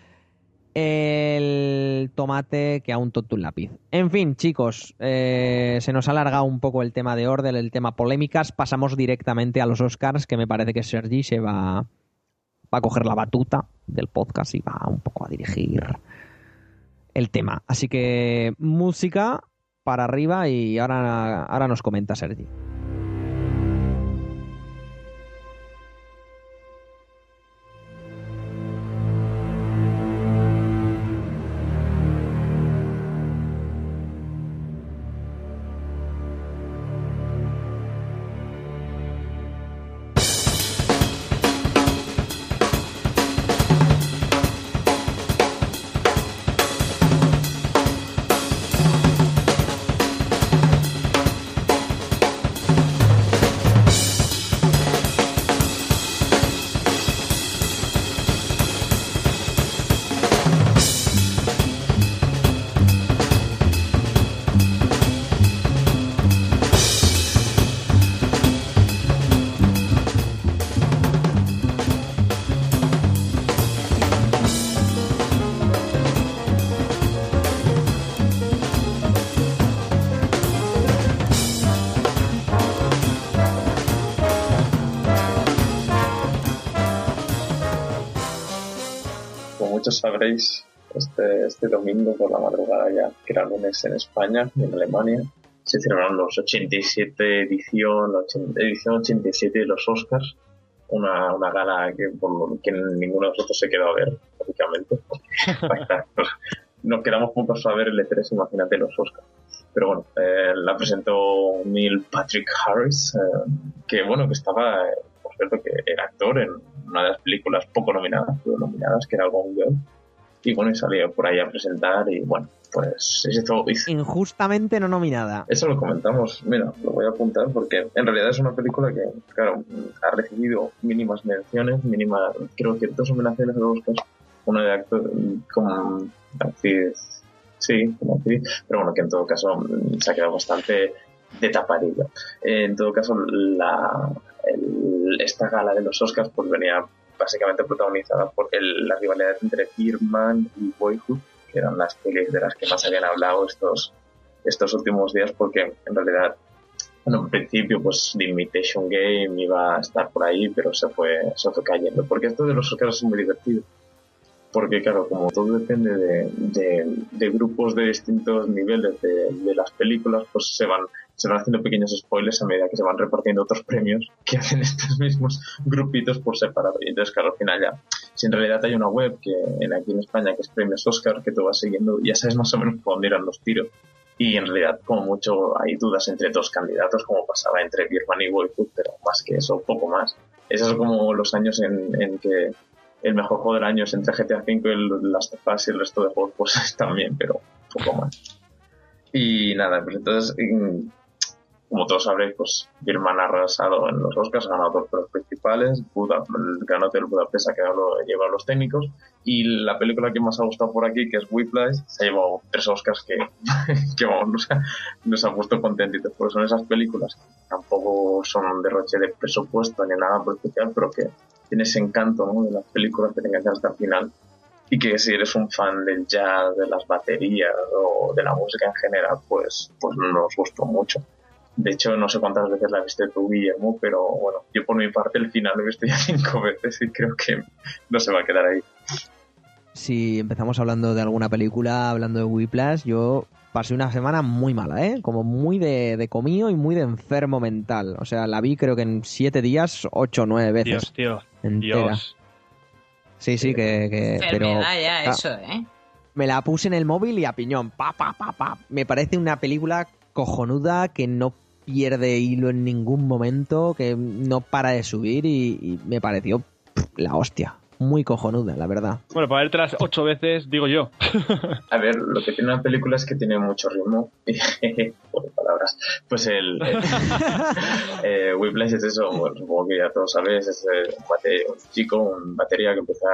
el tomate que a un tonto lápiz. En fin, chicos, eh, se nos ha alargado un poco el tema de orden, el tema polémicas. Pasamos directamente a los Oscars, que me parece que Sergi se va, va a coger la batuta del podcast y va un poco a dirigir el tema. Así que música para arriba y ahora, ahora nos comenta Sergi. Sabréis, este, este domingo por la madrugada ya, que era lunes en España y en Alemania, se celebraron los 87 edición, 80 edición 87 de los Oscars. Una, una gala que, por que ninguno de nosotros se quedó a ver, lógicamente. Pues, Nos quedamos juntos a ver el E3, imagínate los Oscars. Pero bueno, eh, la presentó Neil Patrick Harris, eh, que bueno, que estaba, eh, cierto, que era actor en una de las películas poco nominadas, pero nominadas, que era Gone Girl. Y bueno, y salió por ahí a presentar y bueno, pues hizo, Injustamente no nominada. eso lo comentamos, mira, lo voy a apuntar porque en realidad es una película que, claro, ha recibido mínimas menciones, mínimas, creo dos nominaciones a los Oscars, una de actor como actriz, sí, como actriz, pero bueno, que en todo caso mm, se ha quedado bastante de tapadillo. En todo caso, la, el- esta gala de los Oscars pues venía básicamente protagonizada por el- la rivalidad entre Birdman y Boyhood, que eran las pelis de las que más habían hablado estos, estos últimos días porque en realidad bueno, en principio pues The Imitation Game iba a estar por ahí pero se fue, se fue cayendo porque esto de los Oscars es muy divertido. Porque claro como todo depende de, de, de grupos de distintos niveles de, de las películas pues se van se van haciendo pequeños spoilers a medida que se van repartiendo otros premios que hacen estos mismos grupitos por separado. Y entonces claro al final ya si en realidad hay una web que en aquí en España que es Premios Oscar que tú vas siguiendo ya sabes más o menos por dónde irán los tiros. Y en realidad como mucho hay dudas entre dos candidatos como pasaba entre Birman y Boyhood pero más que eso poco más. Esos son como los años en, en que el mejor juego del año es entre GTA V y el Last of Us y el resto de juegos pues también pero poco más. Y nada pues entonces como todos sabréis, pues Birman ha arrasado en los Oscars, ha ganado dos premios principales, Buda, el Gran Hotel Budapest ha quedado llevado los técnicos, y la película que más ha gustado por aquí, que es Whiplash, se ha llevado tres Oscars que, que vamos, nos ha, nos ha puesto contentitos, porque son esas películas que tampoco son un derroche de presupuesto ni nada por especial, pero que tiene ese encanto ¿no? de las películas que te enganchan hasta el final y que si eres un fan del jazz, de las baterías o de la música en general, pues, pues nos gustó mucho. De hecho, no sé cuántas veces la viste tú, Guillermo, pero bueno, yo por mi parte el final lo he visto ya cinco veces y creo que no se va a quedar ahí. Si empezamos hablando de alguna película, hablando de Whiplash, yo pasé una semana muy mala, ¿eh? Como muy de, de comío y muy de enfermo mental. O sea, la vi creo que en siete días, ocho o nueve veces. Dios, tío. entera. Dios. Sí, sí, que... que pero Enfermedad ya, ah, eso, ¿eh? me la puse en el móvil y a piñón. Pa, pa, pa, pa. Me parece una película cojonuda que no pierde hilo en ningún momento, que no para de subir y, y me pareció pff, la hostia. Muy cojonuda, la verdad. Bueno, para vértelas ocho veces, digo yo. A ver, lo que tiene una película es que tiene mucho ritmo. Por palabras. Pues el. el eh, Whiplash es eso, bueno, supongo que ya todos sabéis. Es eh, un, bate- un chico, un batería que empieza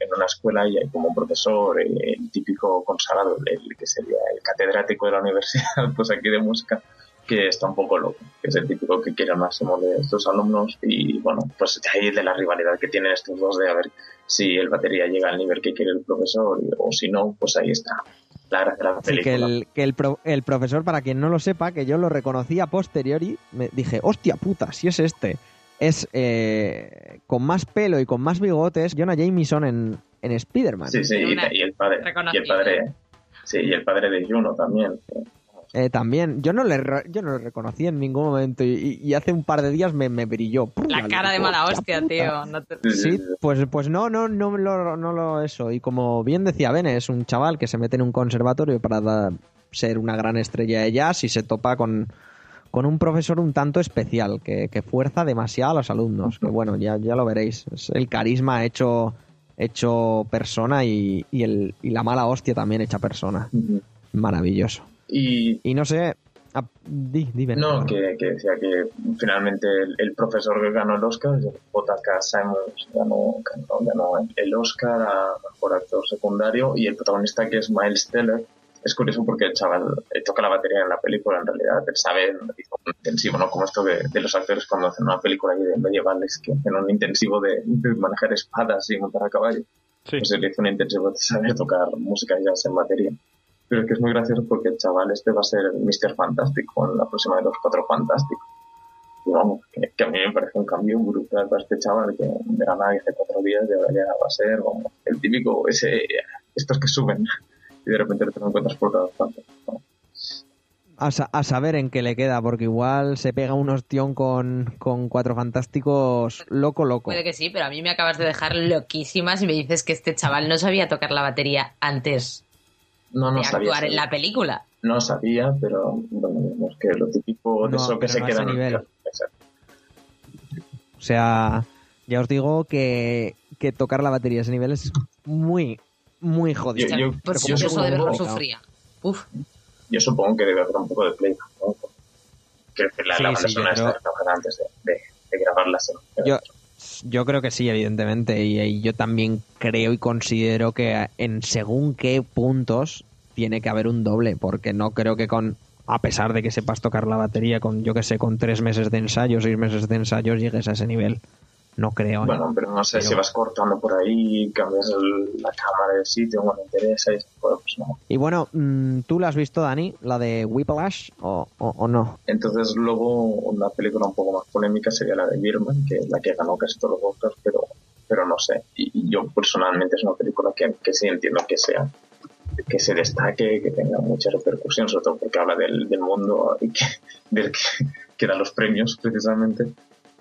en una escuela y hay como un profesor, eh, el típico consagrado, el que sería el catedrático de la universidad, pues aquí de música, que está un poco loco, que es el típico que quiere al máximo de estos alumnos. Y bueno, pues de ahí de la rivalidad que tienen estos dos de a ver si el batería llega al nivel que quiere el profesor y- o si no, pues ahí está la gracia de la Así que el, que el, pro- el profesor, para quien no lo sepa, que yo lo reconocí a posteriori, me dije, hostia puta, si es este. Es eh, con más pelo y con más bigotes, Jonah Jameson en, en Spider-Man. Sí, sí, y, y el padre, y el padre, sí, y el padre de Juno también. Eh, también, yo no, le, re- yo no lo reconocí en ningún momento y, y- y hace un par de días me, me brilló. ¡Pum! La cara de mala hostia, puta". tío. No te- Sí, pues, pues no, no, no lo, no lo eso. Y como bien decía Bene, es un chaval que se mete en un conservatorio para da- ser una gran estrella de jazz y se topa con, con un profesor un tanto especial que, que fuerza demasiado a los alumnos. Que bueno, ya, ya lo veréis. Es el carisma hecho, hecho persona y, y, el, y la mala hostia también hecha persona. Maravilloso. Y Y no sé. ah, di, di, Bene, no, que, que decía que finalmente el, el profesor que ganó el Oscar, J.K. Simons, ganó, ganó, ganó el Oscar a mejor actor secundario y el protagonista que es Miles Teller. Es curioso porque el chaval eh, toca la batería en la película, en realidad él sabe, hizo un intensivo, ¿no? Como esto de, de los actores cuando hacen una película ahí de medievales, que hacen un intensivo de, de manejar espadas y montar a caballo. Sí. pues él hizo un intensivo de saber tocar música jazz en batería. Pero es que es muy gracioso porque el chaval este va a ser Mr. Fantástico en la próxima de los Cuatro Fantásticos. Y vamos, que, que a mí me parece un cambio brutal para este chaval que de la nada hace cuatro días y ahora ya va a ser vamos, el típico, ese, estos que suben y de repente te lo encuentras por todas partes. ¿no? A, sa- a saber en qué le queda, porque igual se pega un ostión con, con cuatro fantásticos loco, loco. Puede que sí, pero a mí me acabas de dejar loquísima si me dices que este chaval no sabía tocar la batería antes No, no de sabía. actuar en la película. No sabía, pero bueno, es que lo típico de No, eso que se queda en el nivel. O sea, ya os digo que, que tocar la batería a ese nivel es muy, muy jodido. Yo- yo- Pues yo yo, supongo- de verlo complicado. sufría. Uf, Yo supongo que debe haber un poco de. Creo que la, Sí, la banda sí, sonora está antes de, de, de grabarla. ¿sí? Yo, yo creo que sí, evidentemente. Y, yo también creo y considero que en según qué puntos tiene que haber un doble, porque no creo que con, a pesar de que sepas tocar la batería con, yo que sé, con tres meses de ensayo, seis meses de ensayo, llegues a ese nivel. No creo. ¿eh? Bueno, pero no sé Pero- si vas cortando por ahí, cambias el- la cámara de sitio, no me interesa, y pues no. Y bueno, mm, ¿tú la has visto, Dani? ¿La de Whiplash o, o, o no? Entonces luego una película un poco más polémica sería la de Birman, que es la que ganó casi todos los Oscars, pero, pero no sé. Y, y yo personalmente es una película que, que sí entiendo que sea que se destaque, que tenga mucha repercusión, sobre todo porque habla del, del mundo y que, del que, que da los premios precisamente,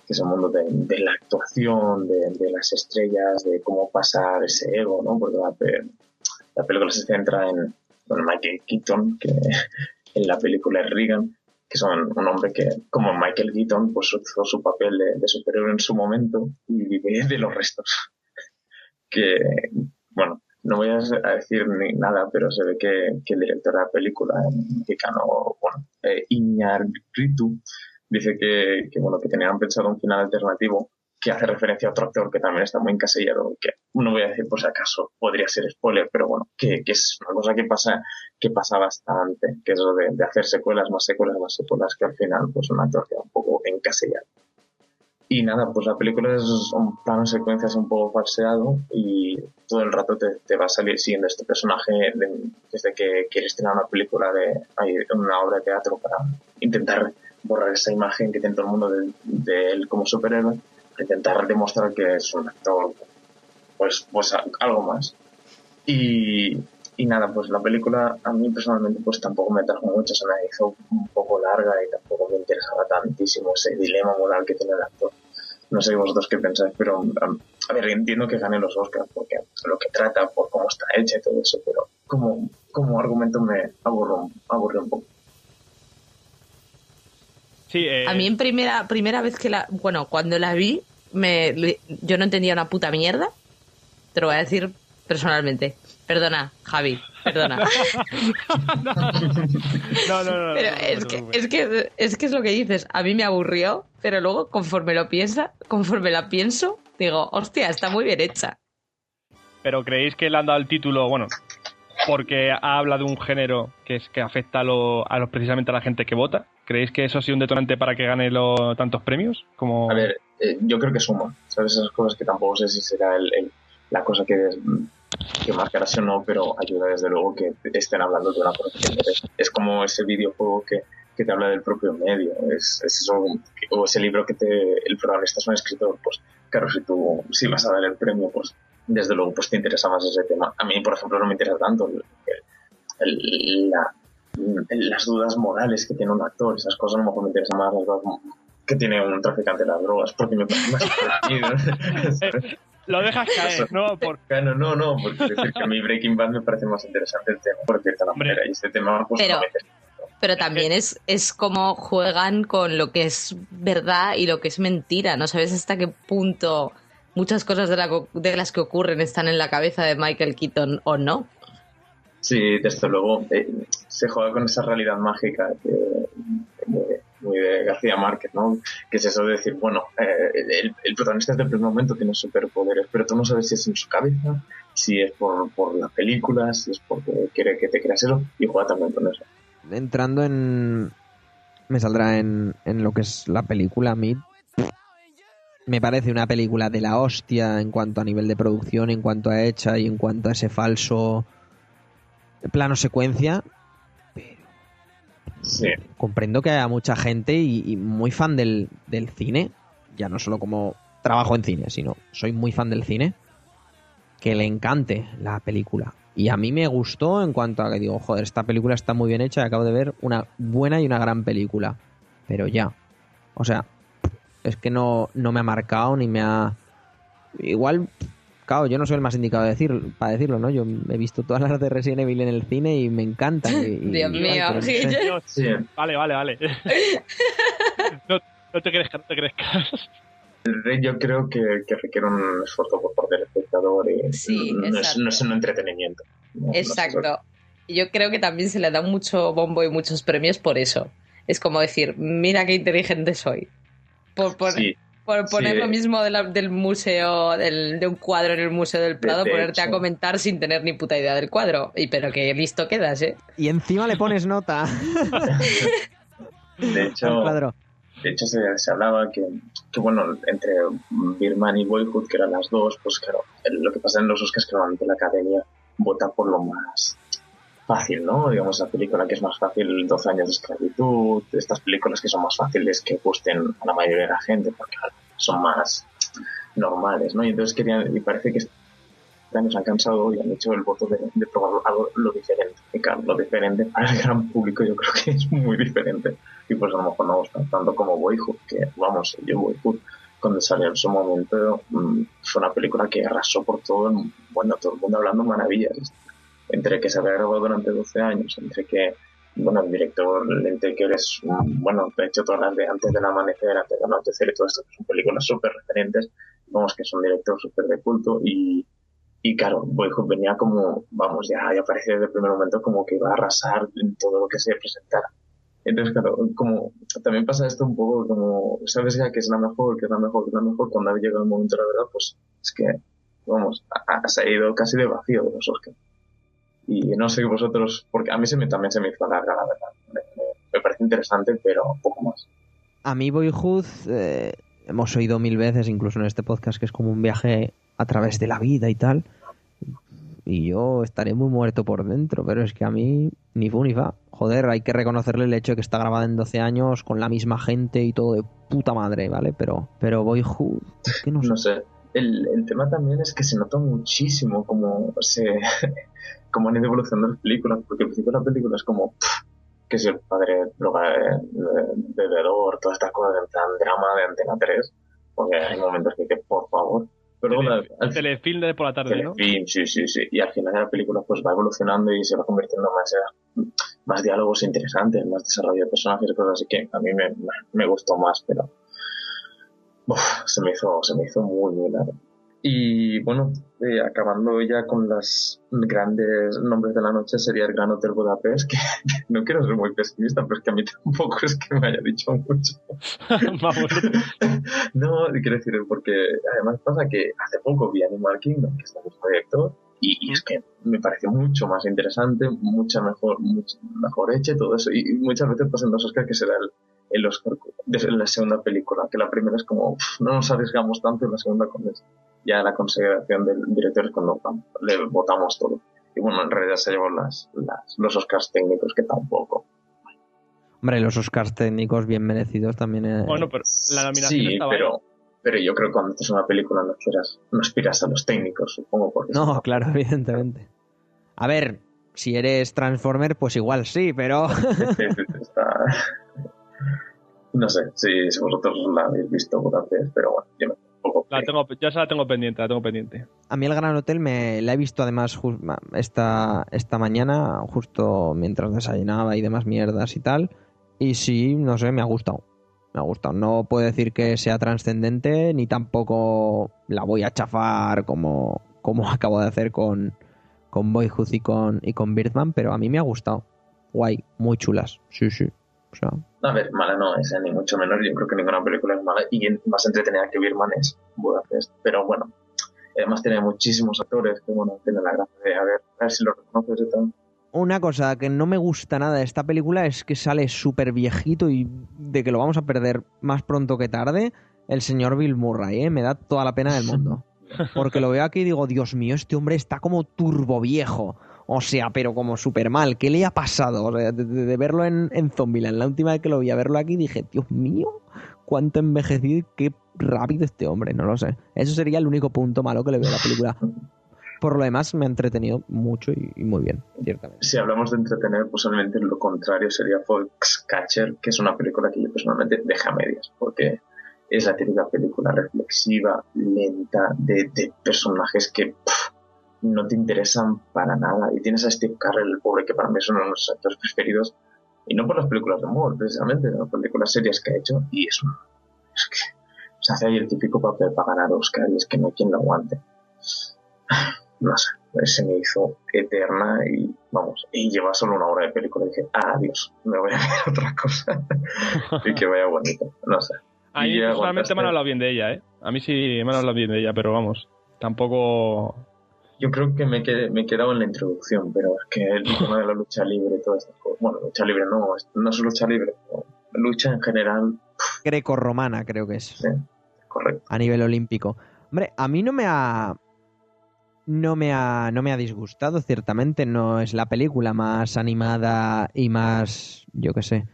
que es el mundo de, de la actuación, de, de las estrellas, de cómo pasar ese ego, ¿no? Porque la, la película se centra en bueno, Michael Keaton, que en la película es Reagan, que son un hombre que, como Michael Keaton, pues hizo su papel de, de superhéroe en su momento y vive de los restos. Que, bueno, no voy a decir ni nada, pero se ve que, el director de la película, mexicano, bueno, eh, Iñárritu, dice que, que, bueno, que tenían pensado un final alternativo que hace referencia a otro actor que también está muy encasillado, que no voy a decir por si acaso, podría ser spoiler, pero bueno, que, que es una cosa que pasa, que pasa bastante, que es lo de, de, hacer secuelas, más secuelas, más secuelas, que al final pues un actor queda un poco encasillado. Y nada, pues la película es un plano de secuencias un poco falseado y todo el rato te, te, va a salir siguiendo este personaje desde que quieres tener una película de, una obra de teatro para intentar borrar esa imagen que tiene todo el mundo de, de él como superhéroe intentar demostrar que es un actor, pues, pues algo más. Y, y nada, pues la película a mí personalmente pues tampoco me trajo mucho, se me hizo un poco larga y tampoco me interesaba tantísimo ese dilema moral que tiene el actor. No sé vosotros qué pensáis, pero a ver, entiendo que gane los Oscars porque lo que trata, por cómo está hecha y todo eso, pero como, como argumento me aburro, aburre un poco. A mí en primera, primera vez que la... Bueno, cuando la vi, me, yo no entendía una puta mierda. Te lo voy a decir personalmente. Perdona, Javi, perdona. no, no, no. Pero es, que, es, que, es que es lo que dices. A mí me aburrió, pero luego conforme lo piensa, conforme la pienso, digo, hostia, está muy bien hecha. Pero creéis que le han dado el título, bueno, porque habla de un género que es que afecta a, lo, precisamente a la gente que vota. ¿Creéis que eso ha sido un detonante para que gane tantos premios? Como... A ver, eh, yo creo que suma, ¿sabes? Esas cosas que tampoco sé si será el, la cosa que, que marcará si o no, pero ayuda desde luego que estén hablando de una profesión. Es, como ese videojuego que, que te habla del propio medio, es, eso, o ese libro que te, el protagonista es un escritor, pues claro, si tú si vas a dar el premio, pues desde luego pues te interesa más ese tema. A mí, por ejemplo, no me interesa tanto las dudas morales que tiene un actor, esas cosas a lo mejor me interesan más las dudas que tiene un traficante de las drogas, porque me parece más eh, Lo dejas caer, ¿no? Por... No, no, no, porque decir que a mí Breaking Bad me parece más interesante el tema, por cierta manera, y este tema pues pero, pero también es, es como juegan con lo que es verdad y lo que es mentira, no sabes hasta qué punto muchas cosas de, la, de las que ocurren están en la cabeza de Michael Keaton o no. Sí, desde luego. Eh, se juega con esa realidad mágica que, muy, de García Márquez, ¿no? Que es eso de decir, bueno, eh, el, protagonista desde el primer momento tiene superpoderes, pero tú no sabes si es en su cabeza, si es por, por la película, si es porque quiere que te creas eso, y juega también con eso. Entrando en... Me saldrá en, en lo que es la película, Mid me parece una película de la hostia en cuanto a nivel de producción, en cuanto a hecha y en cuanto a ese falso plano secuencia. Pero sí. comprendo que haya mucha gente y, muy fan del, del, cine, ya no solo como trabajo en cine, sino soy muy fan del cine, que le encante la película. Y a mí me gustó en cuanto a que digo, joder, esta película está muy bien hecha, acabo de ver una buena y una gran película. Pero ya. O sea, es que no, no me ha marcado ni me ha... Igual, claro, yo no soy el más indicado de decir, para decirlo, ¿no? Yo he visto todas las de Resident Evil en el cine y me encantan. Dios mío, Vale, vale, vale. no, te crezcas, no te crezcas. Yo creo que, requiere un esfuerzo por parte del espectador y no, es, un entretenimiento. exacto. Yo creo que también se le da mucho bombo y muchos premios por eso. Es como decir, mira qué inteligente soy por, por, poner lo mismo del museo, del, de un cuadro en el Museo del Prado, ponerte a comentar sin tener ni puta idea del cuadro. Y pero que listo quedas, ¿eh? Y encima le pones nota. de hecho, de hecho se, hablaba que, que, bueno, entre Birman y Boyhood, que eran las dos, pues claro, lo que pasa en los Oscars es que normalmente la academia vota por lo más fácil, ¿no? Digamos, la película que es más fácil, 12 años de esclavitud, estas películas que son más fáciles que gusten a la mayoría de la gente, porque son más normales, ¿no? Y entonces querían, y parece que se han cansado y han hecho el voto de, probar algo lo diferente. Claro, lo diferente para el gran público yo creo que es muy diferente. Y pues a lo mejor no gusta tanto como Boyhood, que vamos, yo Boyhood cuando salió en su momento mm, fue una película que arrasó por todo, bueno, todo el mundo hablando maravillas entre que se grabado durante 12 años, entre que, bueno, el director, entre que eres, bueno, de hecho todas las de antes del amanecer, antes del anochecer y todo esto, que son películas súper referentes, vemos que es un director súper de culto y, Y claro, Boyhood venía como, vamos, ya, ya parecía desde el primer momento como que iba a arrasar en todo lo que se presentara. Entonces, claro, como también pasa esto un poco como, sabes ya que es la mejor, que es la mejor, que es la mejor, cuando ha llegado el momento la verdad, pues es que, vamos, ha, ha salido casi de vacío de los Oscars. Y no sé vosotros, porque a mí se me, también se me hizo larga, la verdad. Me, parece interesante, pero poco más. A mí Boyhood eh, hemos oído mil veces, incluso en este podcast, que es como un viaje a través de la vida y tal. Y yo estaré muy muerto por dentro, pero es que a mí ni fu ni fa. Joder, hay que reconocerle el hecho de que está grabada en 12 años con la misma gente y todo de puta madre, ¿vale? Pero, pero Boyhood, sé. No sé. El, el tema también es que se nota muchísimo como se como han ido evolucionando las películas, porque al principio la película es como pff, que si el padre droga eh, eh, bebedor, todas estas cosas en plan drama de Antena 3, porque hay momentos que, que por favor. Pero bueno, al Telefilm de por la tarde, ¿no? Telefilm, sí, sí, sí. Y al final de la película pues va evolucionando y se va convirtiendo más en más diálogos interesantes, más desarrollo de personajes y cosas así que a mí me, me gustó más, pero uf, se me hizo, se me hizo muy, muy largo. Y bueno, eh, acabando ya con los grandes nombres de la noche sería el Gran Hotel Budapest, que no quiero ser muy pesimista, pero es que a mí tampoco es que me haya dicho mucho. No, quiero decir, porque además pasa que hace poco vi Animal Kingdom, que está en el proyecto, y, y es que me pareció mucho más interesante, mucha mejor, mucho mejor hecha todo eso. Y, y muchas veces pasan los Oscars que se da el, el Oscar de la segunda película, que la primera es como, "Uf, no nos arriesgamos tanto, y la segunda con es ya la consideración del director es cuando le votamos todo. Y bueno, en realidad se llevó las, las, los Oscars técnicos, que tampoco. Hombre, los Oscars técnicos bien merecidos también. eh, Bueno, pero la nominación Sí, estaba ahí. pero, pero yo creo que cuando haces una película no, quieras, no aspiras a los técnicos, supongo, porque No, claro, evidentemente. A ver, si eres Transformer, pues igual sí, pero... está... No sé si, si vosotros la habéis visto Budapest, pero bueno, yo no. La tengo, ya se la tengo pendiente, la tengo pendiente. A mí el Gran Hotel me la he visto además esta, esta mañana, justo mientras desayunaba y demás mierdas y tal. Y sí, no sé, me ha gustado. Me ha gustado. No puedo decir que sea trascendente, ni tampoco la voy a chafar como, como acabo de hacer con, con Boyhood y con, y con Birdman, pero a mí me ha gustado. Guay, muy chulas. Sí, sí. O sea, A ver, mala no es, ni mucho menos. Yo creo que ninguna película es mala y más entretenida que Birman es Budapest. Pero bueno, además tiene muchísimos actores que, bueno, tiene la gracia de a ver, a ver si lo reconoces y tal. Una cosa que no me gusta nada de esta película es que sale súper viejito y de que lo vamos a perder más pronto que tarde. El señor Bill Murray, ¿eh? Me da toda la pena del mundo. Porque lo veo aquí y digo, Dios mío, este hombre está como turbo viejo. O sea, pero como súper mal. ¿Qué le ha pasado? O sea, de, verlo en, Zombieland, la última vez que lo vi a verlo aquí, dije, Dios mío, cuánto envejecido y qué rápido este hombre. No lo sé. Eso sería el único punto malo que le veo a la película. Por lo demás, me ha entretenido mucho y, muy bien, ciertamente. Si hablamos de entretener, posiblemente lo contrario sería Foxcatcher, que es una película que yo personalmente deja medias, porque es la típica película reflexiva, lenta, de, personajes que no te interesan para nada. Y tienes a Steve Carell, el pobre, que para mí es uno de los actores preferidos, y no por las películas de humor, precisamente, por películas serias que ha hecho, y es, es que se hace ahí el típico papel para ganar Oscar, y es que no hay quien lo aguante. No sé, se me hizo eterna y vamos, y lleva solo una hora de película y dije, ah, adiós, me voy a ver otra cosa y que vaya bonito, no sé. A mí personalmente me han hablado bien de ella, ¿eh? A mí sí me han hablado bien de ella, pero vamos, tampoco... Yo creo que me, quedé, me he quedado en la introducción, pero es que el tema de la lucha libre todas estas cosas, bueno, lucha libre no, no es lucha libre, lucha en general, Greco-romana, creo que es. sí, correcto. a nivel olímpico. Hombre, a mí no me ha no me ha no me ha disgustado ciertamente, no es la película más animada y más yo qué sé.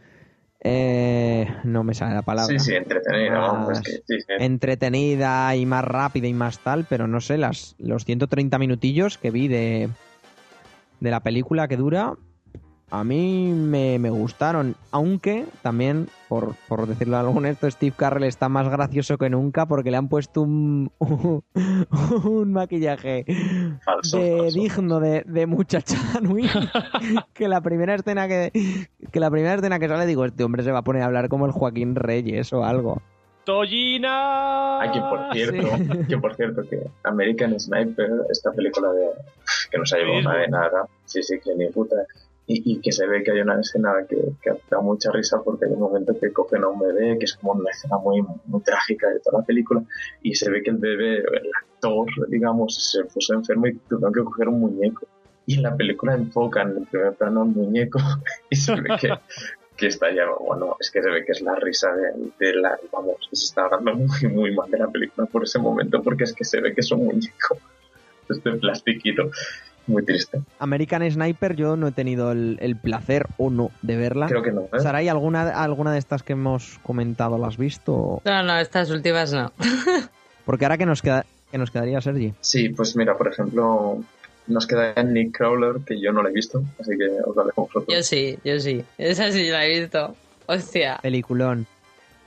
Eh, no me sale la palabra. Sí, sí, entretenida, que sí, sí. entretenida y más rápida y más tal, pero no sé, las los 130 minutillos que vi de de la película que dura a mí me, me gustaron, aunque también, por, por decirlo algo honesto, Steve Carrell está más gracioso que nunca porque le han puesto un, un, maquillaje falso, de falso. digno de, de muchacha Nui, que la primera escena que, que la primera escena que sale digo, este hombre se va a poner a hablar como el Joaquín Reyes o algo. Tollina. Que por cierto, que por cierto, que American Sniper, esta película de que no se ha llevado nada de nada, sí, sí, que ni puta. Y, que se ve que hay una escena que, da mucha risa porque hay un momento que cogen a un bebé, que es como una escena muy, muy trágica de toda la película, y se ve que el bebé, el actor, digamos, se puso enfermo y tuvieron que coger un muñeco. Y en la película enfocan en primer plano al muñeco y se ve que, que está ya, bueno, es que se ve que es la risa de, de la, vamos, se está hablando muy, muy mal de la película por ese momento porque es que se ve que es un muñeco este plastiquito, muy triste. American Sniper yo no he tenido el, el placer o no de verla. Creo que no, ¿eh? Saray, ¿alguna, ¿alguna de estas que hemos comentado la has visto? No, no, estas últimas no. Porque ahora que nos, queda, que nos quedaría, Sergi. Sí, pues mira, por ejemplo, nos queda Nick Crawler, que yo no la he visto, así que os la dejo vosotros. Yo sí, yo sí. Esa sí la he visto. Hostia. Peliculón.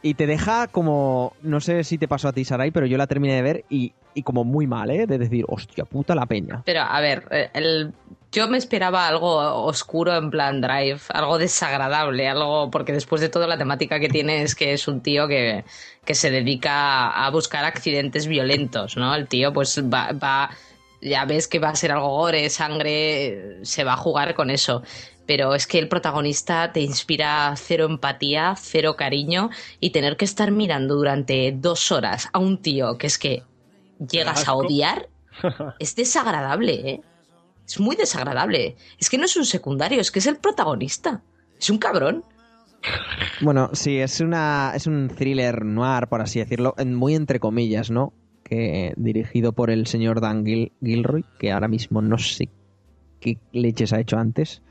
Y te deja como, no sé si te pasó a ti, Saray, pero yo la terminé de ver y, y como muy mal, ¿eh? De decir, hostia puta la peña. Pero a ver, eh, el, yo me esperaba algo oscuro en plan Drive, algo desagradable, algo porque después de todo la temática que tiene es que es un tío que, que se dedica a buscar accidentes violentos, ¿no? El tío pues va, va, ya ves que va a ser algo gore, sangre, se va a jugar con eso. Pero es que el protagonista te inspira cero empatía, cero cariño y tener que estar mirando durante dos horas a un tío que es que llegas a odiar es desagradable, ¿eh? Es muy desagradable. Es que no es un secundario, es que es el protagonista. Es un cabrón. Bueno, sí, es una es un thriller noir, por así decirlo, en- muy entre comillas, ¿no? Que dirigido por el señor Dan Gil- Gilroy, que ahora mismo no sé qué leches ha hecho antes.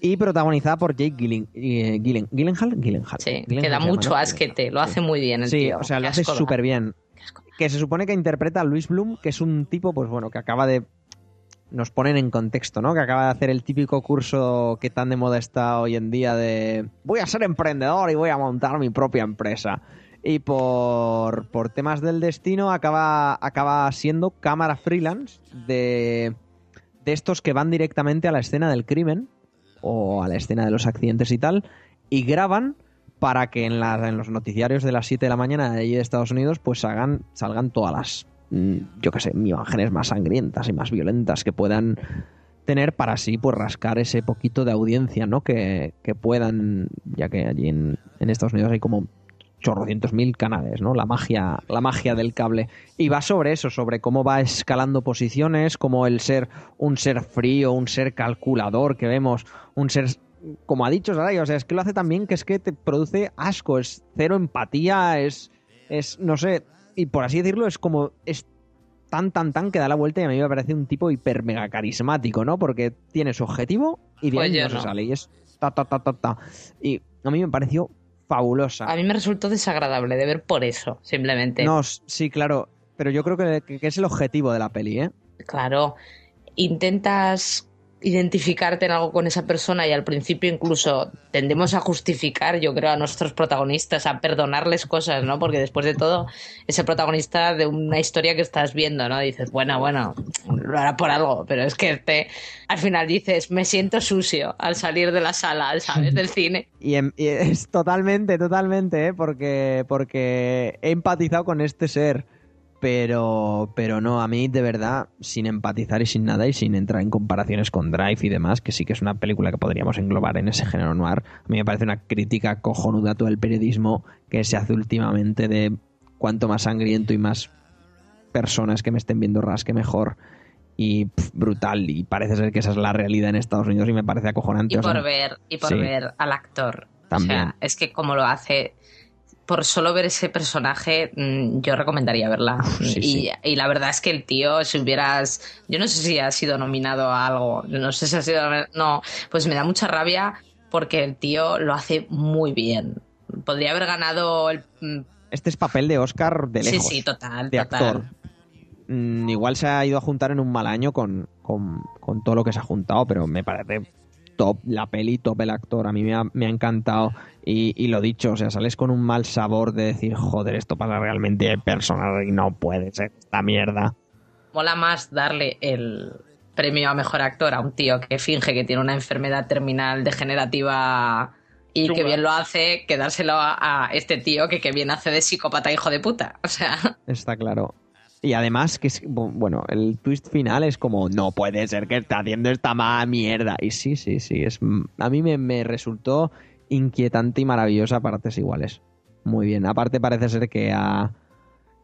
Y protagonizada por Jake Gillen, eh, Gillen- Gyllenhaal. Gyllenhaal. Sí, Gyllenhaal que da llama, mucho ¿no? asquete. Lo hace muy bien el Sí, tío. o sea, lo hace súper bien. Que se supone que interpreta a Luis Bloom, que es un tipo, pues bueno, que acaba de. Nos ponen en contexto, ¿no? Que acaba de hacer el típico curso que tan de moda está hoy en día de. Voy a ser emprendedor y voy a montar mi propia empresa. Y por, por temas del destino acaba, acaba siendo cámara freelance de, de estos que van directamente a la escena del crimen o a la escena de los accidentes y tal y graban para que en, la- en los noticiarios de las 7 de la mañana de allí de Estados Unidos pues salgan, salgan todas las, mm, yo qué sé, imágenes más sangrientas y más violentas que puedan tener para así pues rascar ese poquito de audiencia, ¿no? Que, que puedan, ya que allí en, Estados Unidos hay como chorrocientos mil canales, ¿no? La magia, la magia del cable. Y va sobre eso, sobre cómo va escalando posiciones, como el ser un ser frío, un ser calculador que vemos, un ser como ha dicho Saray, o sea, es que lo hace también que es que te produce asco, es cero empatía, es, es, no sé, y por así decirlo, es como, es tan, tan, tan que da la vuelta y a mí me parece un tipo hiper mega carismático, ¿no? Porque tiene su objetivo y de Pues ahí no, se sale, y es ta, ta, ta, ta, ta. Y a mí me pareció fabulosa. A mí me resultó desagradable de ver por eso, simplemente. No, sí, claro, pero yo creo que- que es el objetivo de la peli, ¿eh? Claro, intentas identificarte en algo con esa persona y al principio incluso tendemos a justificar, yo creo, a nuestros protagonistas, a perdonarles cosas, ¿no? Porque después de todo, ese protagonista de una historia que estás viendo, ¿no? Dices, bueno, bueno, lo hará por algo, pero es que te, al final dices, me siento sucio al salir de la sala, ¿sabes? Del cine. Y, em- y es totalmente, totalmente, ¿eh? Porque, porque he empatizado con este ser. Pero, pero no, a mí de verdad, sin empatizar y sin nada y sin entrar en comparaciones con Drive y demás, que sí que es una película que podríamos englobar en ese género noir, a mí me parece una crítica cojonuda a todo el periodismo que se hace últimamente de cuanto más sangriento y más personas que me estén viendo rasque mejor. Y pf, brutal, y parece ser que esa es la realidad en Estados Unidos y me parece acojonante. Y o sea, por ver, y por sí. ver al actor. También. O sea, es que como lo hace, por solo ver ese personaje, mm, yo recomendaría verla. Sí, y, sí. y la verdad es que el tío, si hubieras. Yo no sé si ha sido nominado a algo. No sé si ha sido. No, pues me da mucha rabia porque el tío lo hace muy bien. Podría haber ganado el. mm, Este es papel de Oscar de Sí, lejos. sí, total, de total. actor. Mm, igual se ha ido a juntar en un mal año con, con, con todo lo que se ha juntado, pero me parece top la peli, top el actor. A mí me ha, me ha encantado. Y, y lo dicho, o sea, sales con un mal sabor de decir, joder, esto pasa realmente de personal y no puede ser esta mierda. Mola más darle el premio a mejor actor a un tío que finge que tiene una enfermedad terminal degenerativa Y que bien lo hace quedárselo a, a este tío que, que bien hace de psicópata hijo de puta. O sea, Está claro. Y además que es, bu- bueno, el twist final es como, no puede ser que esté haciendo esta mala mierda. Y sí, sí, sí, es a mí me, me resultó inquietante y maravillosa a partes iguales. Muy bien. Aparte parece ser que ha,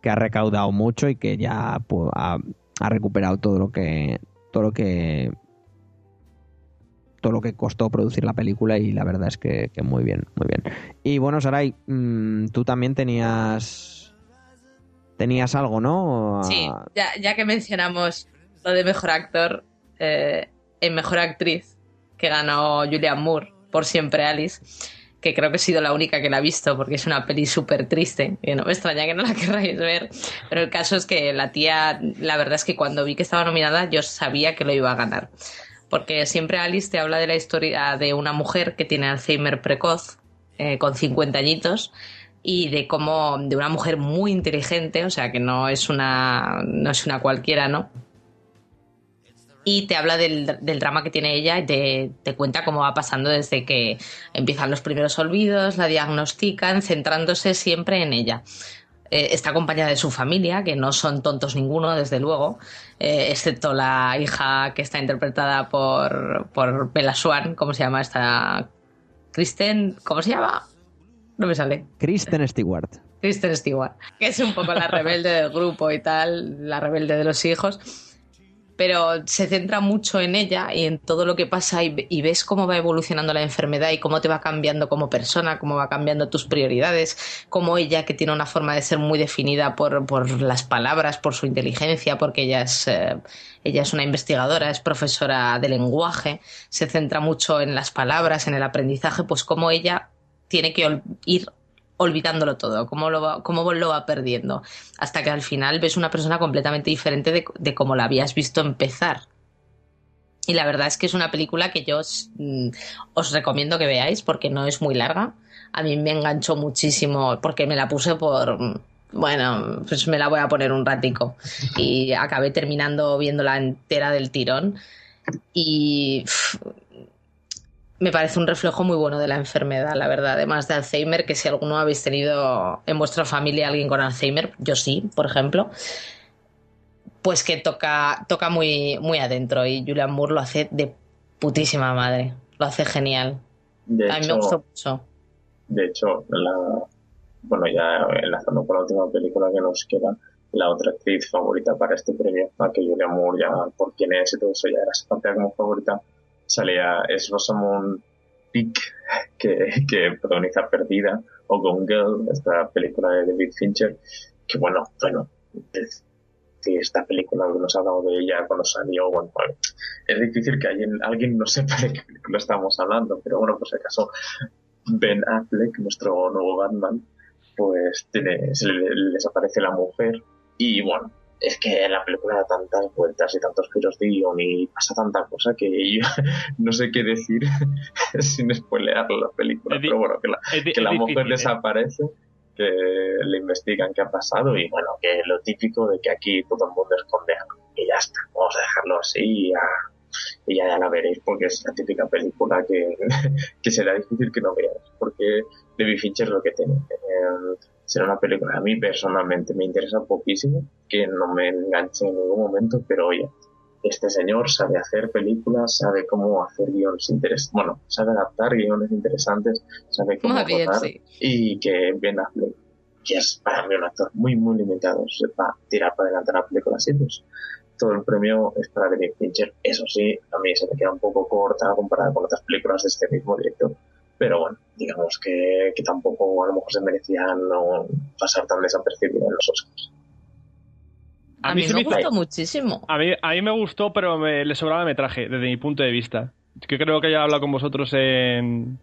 que ha recaudado mucho y que ya pues, ha, ha recuperado todo lo que todo lo que todo lo que costó producir la película y la verdad es que, muy bien, muy bien. Y bueno, Saray, mm, tú también tenías tenías algo, ¿no? sí, Ah, ya, ya que mencionamos lo de mejor actor, eh, en mejor actriz que ganó Julianne Moore por siempre Alice, que creo que he sido la única que la ha visto porque es una peli súper triste, que no me extraña que no la querráis ver, pero el caso es que la tía, la verdad es que cuando vi que estaba nominada yo sabía que lo iba a ganar, porque siempre Alice te habla de la historia de una mujer que tiene Alzheimer precoz, eh, con 50 añitos, y de cómo de una mujer muy inteligente, o sea que no es una no es una cualquiera, ¿no? Y te habla del, del drama que tiene ella y te, te cuenta cómo va pasando desde que empiezan los primeros olvidos, la diagnostican, centrándose siempre en ella. Eh, está acompañada de su familia, que no son tontos ninguno, desde luego, eh, excepto la hija que está interpretada por, por Bella Swan, ¿cómo se llama esta? Kristen, ¿cómo se llama? No me sale. Kristen Stewart. Kristen Stewart, que es un poco la rebelde del grupo y tal, la rebelde de los hijos, pero se centra mucho en ella y en todo lo que pasa y, y ves cómo va evolucionando la enfermedad y cómo te va cambiando como persona, cómo va cambiando tus prioridades, cómo ella, que tiene una forma de ser muy definida por, por las palabras, por su inteligencia, porque ella es, eh, ella es una investigadora, es profesora de lenguaje, se centra mucho en las palabras, en el aprendizaje, pues cómo ella tiene que ir olvidándolo todo, cómo lo, va, cómo lo va perdiendo, hasta que al final ves una persona completamente diferente de, de cómo la habías visto empezar. Y la verdad es que es una película que yo os, mm, recomiendo que veáis porque no es muy larga. A mí me enganchó muchísimo porque me la puse por... mm, Bueno, pues me la voy a poner un ratico. Y acabé terminando viéndola entera del tirón. Y me parece un reflejo muy bueno de la enfermedad, la verdad. Además de Alzheimer, que si alguno habéis tenido en vuestra familia alguien con Alzheimer, yo sí, por ejemplo, pues que toca, toca muy, muy adentro y Julian Moore lo hace de putísima madre. Lo hace genial. De A mí me hecho, gustó mucho. de hecho, la, bueno, ya enlazando con la última película que nos queda, la otra actriz favorita para este premio, aunque Julia Moore ya por quién es y todo eso ya era estampida como favorita, salía, es Rosamund Pike, que, que protagoniza Perdida, o Gone Girl, esta película de David Fincher, que bueno, bueno, es- esta película que nos ha de ella cuando salió, bueno, es difícil que alguien, alguien no sepa de qué película estamos hablando, pero bueno, por si acaso, Ben Affleck, nuestro nuevo Batman, pues tiene, se le, le desaparece la mujer y bueno, es que la película da tantas vueltas y tantos giros de guion y pasa tanta cosa que yo no sé qué decir sin spoilear la película, Es pero bueno, que la, Es, que la mujer difícil, ¿eh? desaparece, que le investigan qué ha pasado y bueno, que lo típico de que aquí todo el mundo esconde algo y ya está, vamos a dejarlo así y ya, y ya, ya la veréis porque es la típica película que, que será difícil que no veáis porque David Fincher es lo que tiene. eh, será una película a mí personalmente me interesa poquísimo, que no me enganche en ningún momento, pero oye, este señor sabe hacer películas, sabe cómo hacer guiones interesantes, bueno, sabe adaptar guiones interesantes, sabe cómo rodar sí. y que Ben Affleck, que es para mí un actor muy, muy limitado, sepa tirar para adelante la película así, pues todo el premio es para David Fincher. Eso sí, a mí se me queda un poco corta comparada con otras películas de este mismo director. Pero bueno, digamos que, que tampoco a lo mejor se merecían no pasar tan desapercibido en los Oscars. A mí se me hizo- gustó muchísimo. A mí, a mí me gustó, pero me, le sobraba metraje, desde mi punto de vista. Que creo que ya he hablado con vosotros en,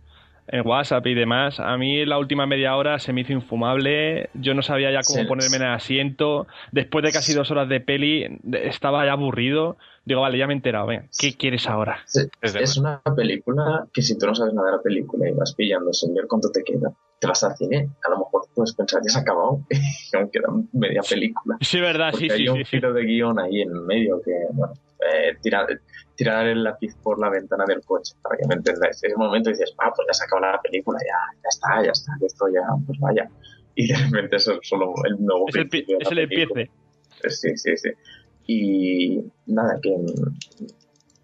en WhatsApp y demás. A mí la última media hora se me hizo infumable. Yo no sabía ya cómo Sí. ponerme en el asiento. Después de casi dos horas de peli, estaba ya aburrido. Digo, vale, ya me he enterado. Venga, ¿qué quieres ahora? Sí, es una película que si tú no sabes nada de la película y vas pillando sin ver cuánto te queda, te vas al cine, a lo mejor puedes pensar, ya se ha acabado y aún queda media película. Sí, verdad, Porque sí, sí, hay un sí, sí. giro de guion ahí en medio que, bueno, eh, tirar, tirar el lápiz por la ventana del coche, para que me entendáis. En ese momento dices, ah, pues ya se acabó la película, ya, ya está, ya está, que esto ya, pues vaya. Y de repente eso es solo el nuevo Es el, es el empiece. Sí, sí, sí. Y nada, que mm,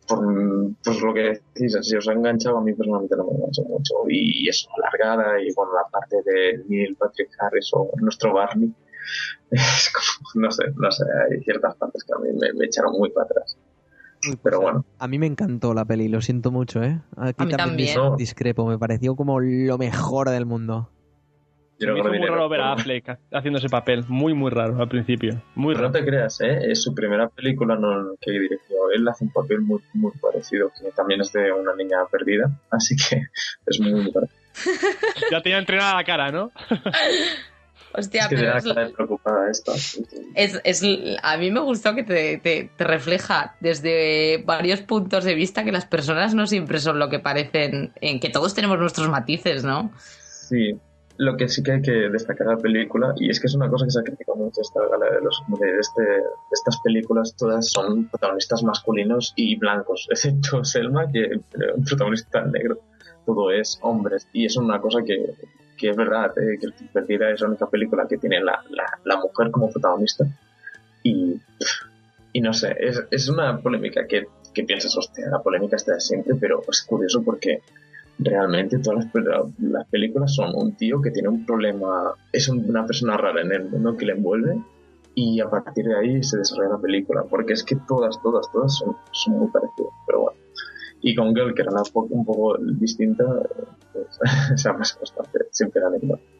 por, pues lo que decís, si os ha enganchado, a mí personalmente no me enganchó mucho. Y eso, alargada, y bueno, la parte de Neil Patrick Harris o nuestro Barney, es como, no sé, no sé, hay ciertas partes que a mí me, me echaron muy para atrás. Uy, Pero pues, bueno. A mí me encantó la peli, lo siento mucho, ¿eh? Aquí A mí también. dis- discrepo, me pareció como lo mejor del mundo. Yo me hizo muy raro ver a Affleck haciendo ese papel. Muy, muy raro al principio. Muy Pero no raro. te creas, ¿eh? es su primera película no, que dirigió. Él hace un papel muy, muy parecido, que también es de una niña perdida, así que es muy, muy parecido. Ya tenía entrenada la cara, ¿no? Hostia, Es que pero es, la cara de preocupada esta. es- es- a mí me gustó que te, te- te refleja desde varios puntos de vista que las personas no siempre son lo que parecen, en que todos tenemos nuestros matices, ¿no? Sí, lo que sí que hay que destacar de la película, y es que es una cosa que se ha criticado mucho esta gala de, los, de, este, estas películas, todas son protagonistas masculinos y blancos, excepto Selma, que es un protagonista negro. Todo es hombres, y es una cosa que, que es verdad, eh, que Perdida es la única película que tiene la, la, la mujer como protagonista. Y, y no sé, es, es una polémica que, que piensas, hostia, la polémica está de siempre, pero es curioso porque realmente todas las, pel- las películas son un tío que tiene un problema, es un- una persona rara en el mundo que le envuelve y a partir de ahí se desarrolla la película, porque es que todas, todas, todas son, son muy parecidas, pero bueno. Y con Girl, que era una po- un poco distinta, pues, se ha pasado bastante, siempre la.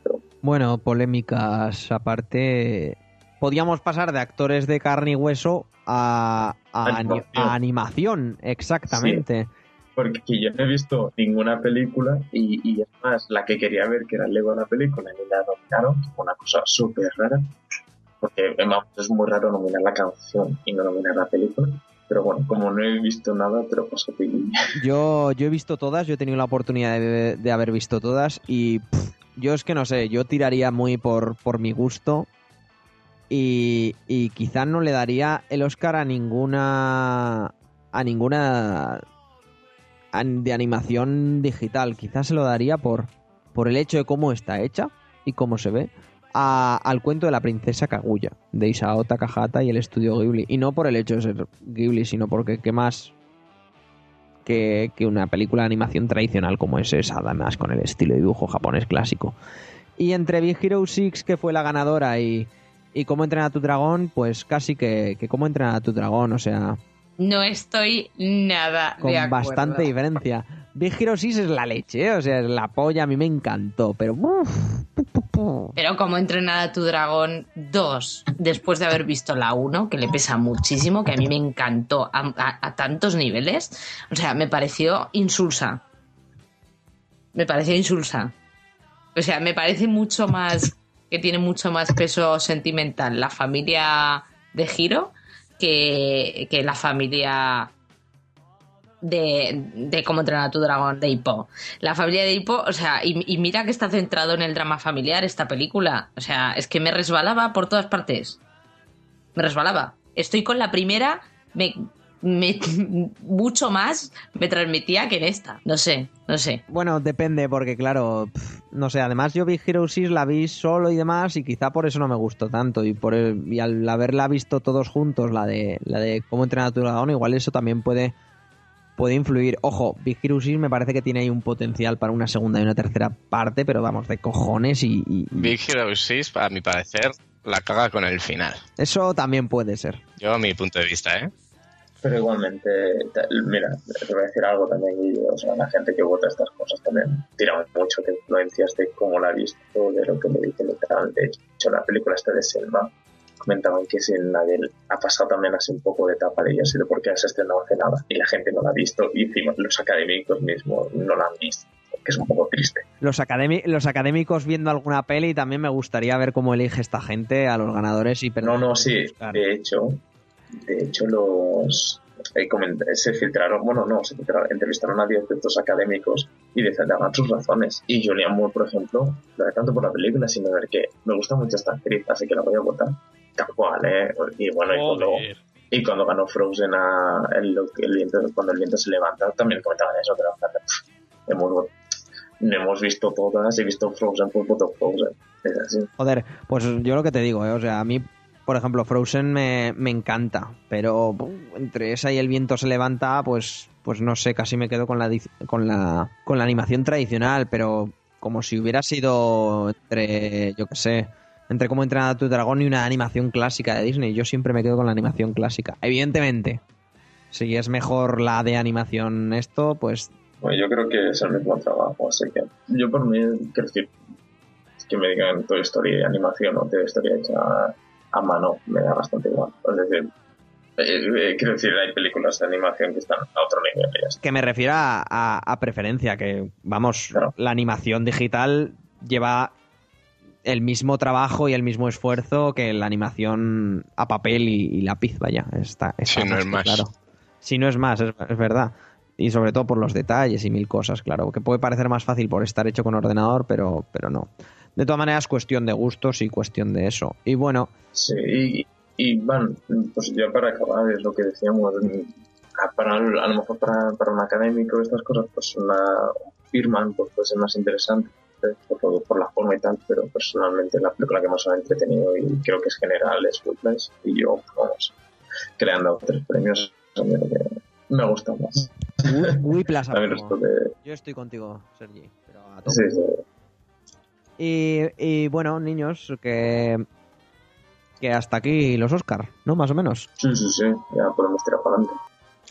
Pero Bueno, polémicas aparte. Podíamos pasar de actores de carne y hueso a, a ani- Animación. a animación, exactamente. Porque yo no he visto ninguna película y, y es más, la que quería ver, que era el Lego de la película, y la nominaron, una cosa súper rara, porque vamos, es muy raro nominar la canción y no nominar la película. Pero bueno, como no he visto nada, te lo paso a ti. Yo, yo he visto todas, yo he tenido la oportunidad de, de haber visto todas y pff, yo es que no sé, yo tiraría muy por, por mi gusto y, y quizás no le daría el Oscar a ninguna a ninguna de animación digital, quizás se lo daría por, por el hecho de cómo está hecha y cómo se ve al cuento de la princesa Kaguya de Isao Takahata y el estudio Ghibli y no por el hecho de ser Ghibli sino porque qué más que, que una película de animación tradicional como es esa, además con el estilo de dibujo japonés clásico. Y entre Big Hero 6, que fue la ganadora, y, y Cómo entrenar tu dragón, pues casi que, que Cómo entrenar tu dragón, o sea, No estoy nada con de acuerdo. bastante diferencia. Big Hero 6 es la leche, ¿eh? o sea, es la polla, a mí me encantó, pero... uf, pu, pu, pu. Pero como entrenar a tu dragón 2, después de haber visto la 1, que le pesa muchísimo, que a mí me encantó a, a- a tantos niveles, o sea, me pareció insulsa. Me pareció insulsa. O sea, me parece mucho más, que tiene mucho más peso sentimental la familia de Giro que, la familia de, de cómo entrenar a tu dragón de Hippo. La familia de Hippo, o sea, y, y mira que está centrado en el drama familiar esta película. O sea, es que me resbalaba por todas partes. Me resbalaba. Estoy con la primera, me, me- mucho más me transmitía que en esta. No sé, no sé. Bueno, depende, porque claro, no sé, además yo Big Hero 6 la vi solo y demás, y quizá por eso no me gustó tanto, y por el- y al haberla visto todos juntos, la de la de cómo entrenar a tu dragón, igual eso también puede puede influir. Ojo, Big Hero 6 me parece que tiene ahí un potencial para una segunda y una tercera parte, pero vamos, de cojones y, y- y Big Hero 6, a mi parecer, la caga con el final. eso también puede ser. Yo, a mi punto de vista, ¿eh? Pero igualmente, mira, te voy a decir algo también, y, o sea, la gente que vota estas cosas también tira mucho de influencias de cómo la ha visto, de lo que le dice literal. De hecho, la película esta de Selma comentaban que sin nadie ha pasado también así un poco de etapa de ella, ha sido porque se estrenado hace nada y la gente no la ha visto y encima los académicos mismos no la han visto, que es un poco triste. Los, los académicos viendo alguna peli también me gustaría ver cómo elige esta gente a los ganadores y No, no, sí. De hecho, de hecho los eh, se filtraron, bueno, no, se filtraron, entrevistaron a 10 de estos académicos y defendaban sus razones. Y Julian Moore, por ejemplo, no era tanto por la película, sino ver que me gusta mucho esta actriz, así que la voy a votar. Tal cual, ¿eh? Y bueno, y Joder. Y cuando ganó Frozen a el, el viento, cuando el viento se levanta, también comentaban eso, que pff, hemos, no hemos visto todas, he visto Frozen por puto Frozen. Es así. Joder, pues yo lo que te digo, ¿eh? o sea, a mí, por ejemplo, Frozen me, me encanta, pero entre esa y el viento se levanta, pues, pues no sé, casi me quedo con la, con la, con la animación tradicional, pero como si hubiera sido entre, yo qué sé, entre cómo entrenar a tu dragón y una animación clásica de Disney. Yo siempre me quedo con la animación clásica. Evidentemente, si es mejor la de animación esto, pues Bueno, yo creo que es el mismo trabajo, así que yo por mí, quiero decir, que me digan Toy Story de animación o Toy Story hecha a, mano, me da bastante igual. Es decir, eh, eh, quiero decir, hay películas de animación que están a otro nivel. que me refiero a, a- a preferencia, que vamos, Claro. la animación digital lleva el mismo trabajo y el mismo esfuerzo que la animación a papel y, y lápiz, vaya, está, está Sí, no es más. Claro. Si no es más, es, es verdad. Y sobre todo por los detalles y mil cosas, claro, que puede parecer más fácil por estar hecho con ordenador, pero, pero no. De todas maneras, cuestión de gustos y cuestión de eso. Y bueno, Sí, y, y van, pues ya para acabar, es lo que decíamos, para, a lo mejor para, para un académico estas cosas, pues una Firman pues puede ser más interesante eh, por, por la forma y tal, pero personalmente la película que más me ha entretenido y creo que es general es Whiplash y yo, pues, vamos, creando tres premios, me gusta más. Whiplash. Yo estoy contigo, Sergi. Pero a tope. Sí, sí. Y, y bueno, niños, que, que hasta aquí los Oscar, ¿no? Más o menos. Sí, sí, sí, ya podemos tirar para adelante.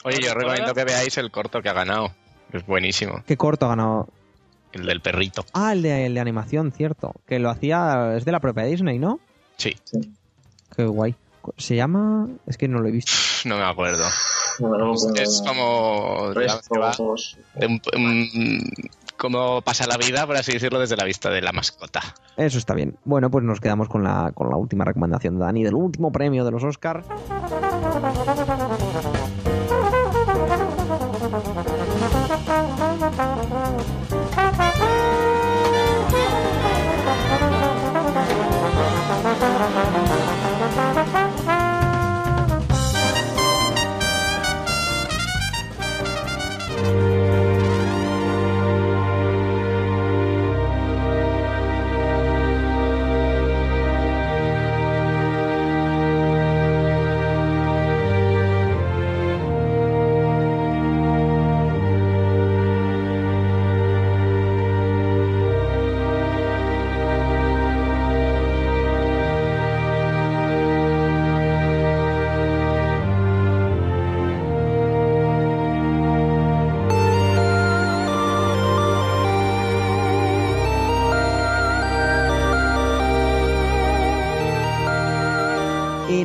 Oye, yo recomiendo que veáis el corto que ha ganado. Es buenísimo. Qué corto ha ganado. El del perrito. Ah, el de, el de animación, cierto. Que lo hacía, es de la propia Disney, ¿no? Sí, Qué guay. Se llama... Es que no lo he visto. no me acuerdo. Es, es como... digamos que va restos, de un- un- cómo pasa la vida, por así decirlo, desde la vista de la mascota. Eso está bien. Bueno, pues nos quedamos con la, con la última recomendación de Dani, del último premio de los Oscar.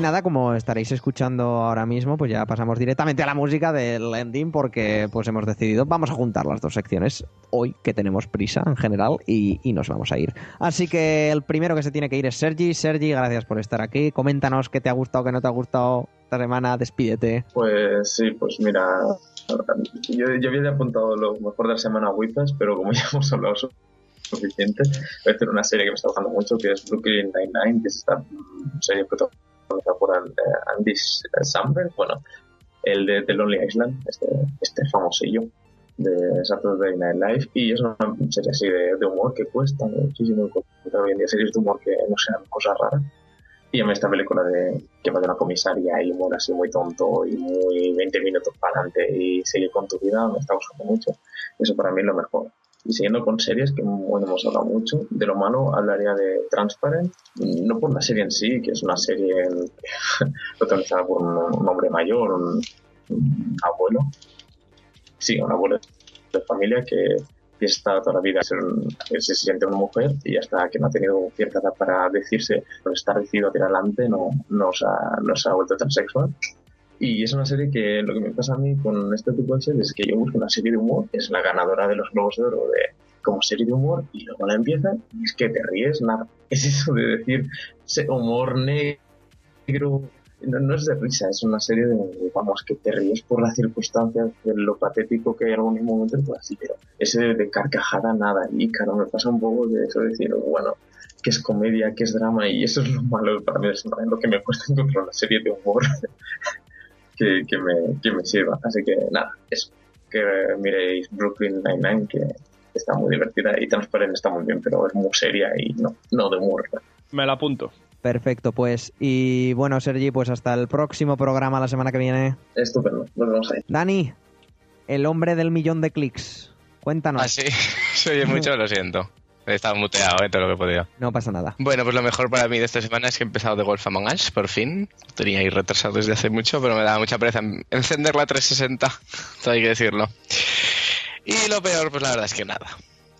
Nada, como estaréis escuchando ahora mismo, pues ya pasamos directamente a la música del ending porque pues hemos decidido, vamos a juntar las dos secciones hoy que tenemos prisa en general y, nos vamos a ir. Así que el primero que se tiene que ir es Sergi. Sergi, gracias por estar aquí. Coméntanos qué te ha gustado, qué no te ha gustado esta semana, despídete. Pues sí, pues mira, yo, había apuntado lo mejor de la semana a Whiplash, pero como ya hemos hablado su- suficiente, voy a hacer una serie que me está gustando mucho, que es Brooklyn Nine-Nine, que es esta serie protagonizada por eh, Andy Samberg, bueno, el de The Lonely Island, este, este famosillo de Saturday Night Live, y es una serie así de, humor que cuesta muchísimo encontrar hoy en series de humor que no sean cosas raras. Y mí esta película de que va de una comisaria y humor así muy tonto y muy 20 minutos para adelante y sigue con tu vida me está gustando mucho. Eso para mí es lo mejor. Y siguiendo con series, que bueno, hemos hablado mucho, de lo malo hablaría de Transparent, no por la serie en sí, que es una serie protagonizada por un, hombre mayor, un, abuelo, sí, un abuelo de familia que, está toda la vida que se siente una mujer y hasta que no ha tenido cierta edad para decirse, por estar decidido a tirar adelante, no, no, se no se ha vuelto transexual. Y es una serie que lo que me pasa a mí con este tipo de series es que yo busco una serie de humor, es la ganadora de los Globos de Oro de, como serie de humor, y luego la empiezan y es que te ríes nada. Es eso de decir humor negro. No, no es de risa, es una serie de, vamos, que te ríes por las circunstancias, de lo patético que hay en algún momento, pues así, pero ese de, de carcajada nada. Y claro, me pasa un poco de eso de decir, bueno, que es comedia, que es drama, y eso es lo malo para mí, es lo que me cuesta encontrar una serie de humor que, que me, que me sirva. Así que nada, eso. Que miréis Brooklyn Nine-Nine, que está muy divertida y Transparent está muy bien, pero es muy seria y no, no de humor. Me la apunto. Perfecto, pues. Y bueno, Sergi, pues hasta el próximo programa la semana que viene. Estupendo, nos vemos ahí. Dani, el hombre del millón de clics. Cuéntanos. Ah, sí, se oye mucho, lo siento. He estado muteado, eh, todo lo que podido. No pasa nada. Bueno, pues lo mejor para mí de esta semana es que he empezado The Wolf Among Us, por fin. Tenía ahí retrasado desde hace mucho, pero me daba mucha pereza encender la 360, todo hay que decirlo. Y lo peor, pues la verdad es que nada.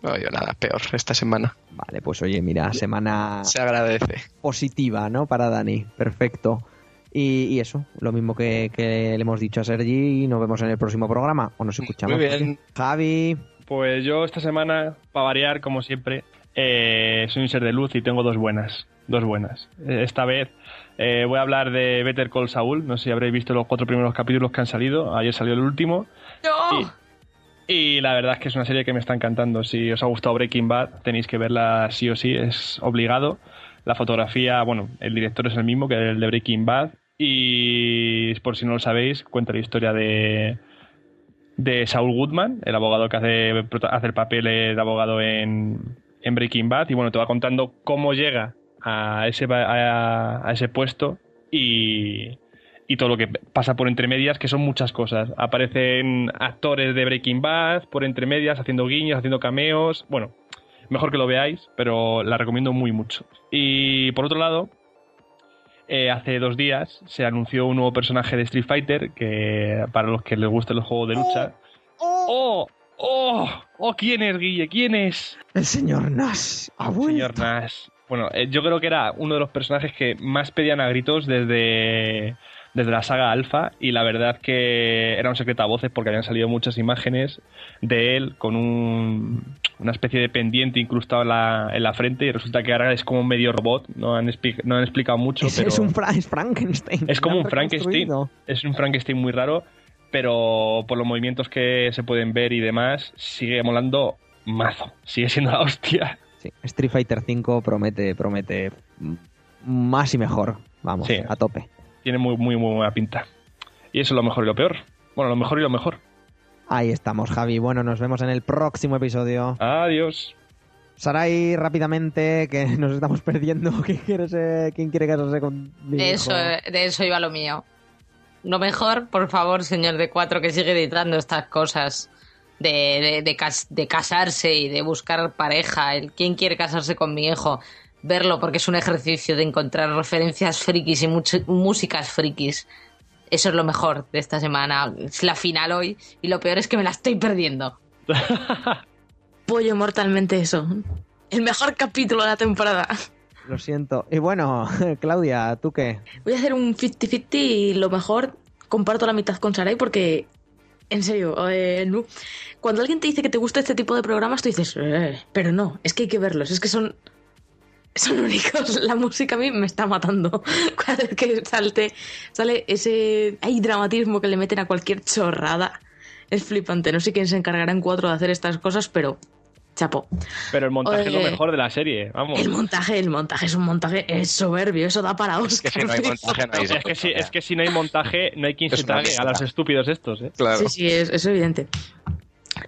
No, yo nada, peor esta semana. Vale, pues oye, mira, semana Se agradece. positiva, ¿no? Para Dani. Perfecto. Y, y eso, lo mismo que, que le hemos dicho a Sergi, y nos vemos en el próximo programa. O nos escuchamos. Muy bien. Javi, Pues yo esta semana, para variar, como siempre, eh, soy un ser de luz y tengo dos buenas. Dos buenas. Eh, Esta vez eh, voy a hablar de Better Call Saul. No sé si habréis visto los cuatro primeros capítulos que han salido. Ayer salió el último. ¡No! Y la verdad es que es una serie que me está encantando. Si os ha gustado Breaking Bad, tenéis que verla sí o sí, es obligado. La fotografía, bueno, el director es el mismo que el de Breaking Bad. Y por si no lo sabéis, cuenta la historia de, de Saul Goodman, el abogado que hace, el papel de abogado en, en Breaking Bad. Y bueno, te va contando cómo llega a ese, a, a ese puesto y, y todo lo que pasa por entre medias, que son muchas cosas. Aparecen actores de Breaking Bad por entre medias, haciendo guiños, haciendo cameos. Bueno, mejor que lo veáis, pero la recomiendo muy mucho. Y por otro lado, eh, hace dos días se anunció un nuevo personaje de Street Fighter, que para los que les gusten los juegos de lucha. ¡Oh! ¡Oh! ¡Oh! ¿Quién es, Guille? ¿Quién es? el señor Nash. Ha vuelto. Señor Nash. Bueno, eh, yo creo que era uno de los personajes que más pedían a gritos desde, desde la saga Alpha y la verdad que era un secreto a voces porque habían salido muchas imágenes de él con un, una especie de pendiente incrustado en la, en la frente y resulta que ahora es como un medio robot, no han, no han explicado mucho, Es, pero es un Fra- es Frankenstein. es como un Frankenstein, es un Frankenstein muy raro, pero por los movimientos que se pueden ver y demás sigue molando mazo, sigue siendo la hostia. Sí, Street Fighter 5 promete, promete más y mejor. Vamos, Sí. a tope. Tiene muy, muy, muy buena pinta. Y eso es lo mejor y lo peor. Bueno, lo mejor y lo mejor. Ahí estamos, Javi. Bueno, nos vemos en el próximo episodio. Adiós. Sarai, rápidamente, que nos estamos perdiendo. ¿Quién quiere, ser- quién quiere casarse con mi De hijo? eso, de eso iba lo mío. Lo mejor, por favor, señor de cuatro, que sigue editando estas cosas de, de, de cas- de casarse y de buscar pareja. El quién quiere casarse con mi hijo. Verlo porque es un ejercicio de encontrar referencias frikis y músicas frikis. Eso es lo mejor de esta semana. Es la final hoy y lo peor es que me la estoy perdiendo. Pollo mortalmente eso. El mejor capítulo de la temporada. Lo siento. Y bueno, Claudia, ¿tú qué? Voy a hacer un 50-50 y lo mejor comparto la mitad con Sarai porque, en serio, eh, no. cuando alguien te dice que te gusta este tipo de programas, tú dices, "Eh", pero no, es que hay que verlos, es que son, son únicos. La música a mí me está matando. Cada vez que salte, sale ese... Hay dramatismo que le meten a cualquier chorrada. Es flipante. No sé quién se encargará en cuatro de hacer estas cosas, pero... Chapo. Pero el montaje es lo mejor de la serie, vamos. El montaje, el montaje es un montaje es soberbio, eso da para Es que Oscar. si no hay montaje, no hay Es que, si, es que si no hay montaje, no hay quien se trague a los estúpidos estos, ¿eh? Claro. Sí, sí, es, es evidente.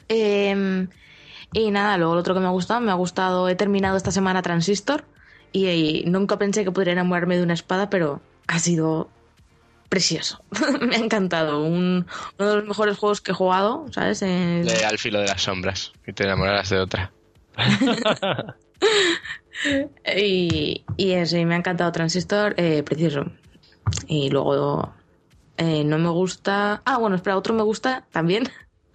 Eh, y nada, luego lo otro que me ha gustado, me ha gustado, he terminado esta semana Transistor y, y nunca pensé que pudiera enamorarme de una espada, pero ha sido precioso. me ha encantado. Un- uno de los mejores juegos que he jugado, ¿sabes? El- al filo de las sombras. Y te enamorarás de otra. Y, y eso, y me ha encantado Transistor, eh, precioso. Y luego eh, no me gusta. Ah, bueno, espera, otro me gusta también.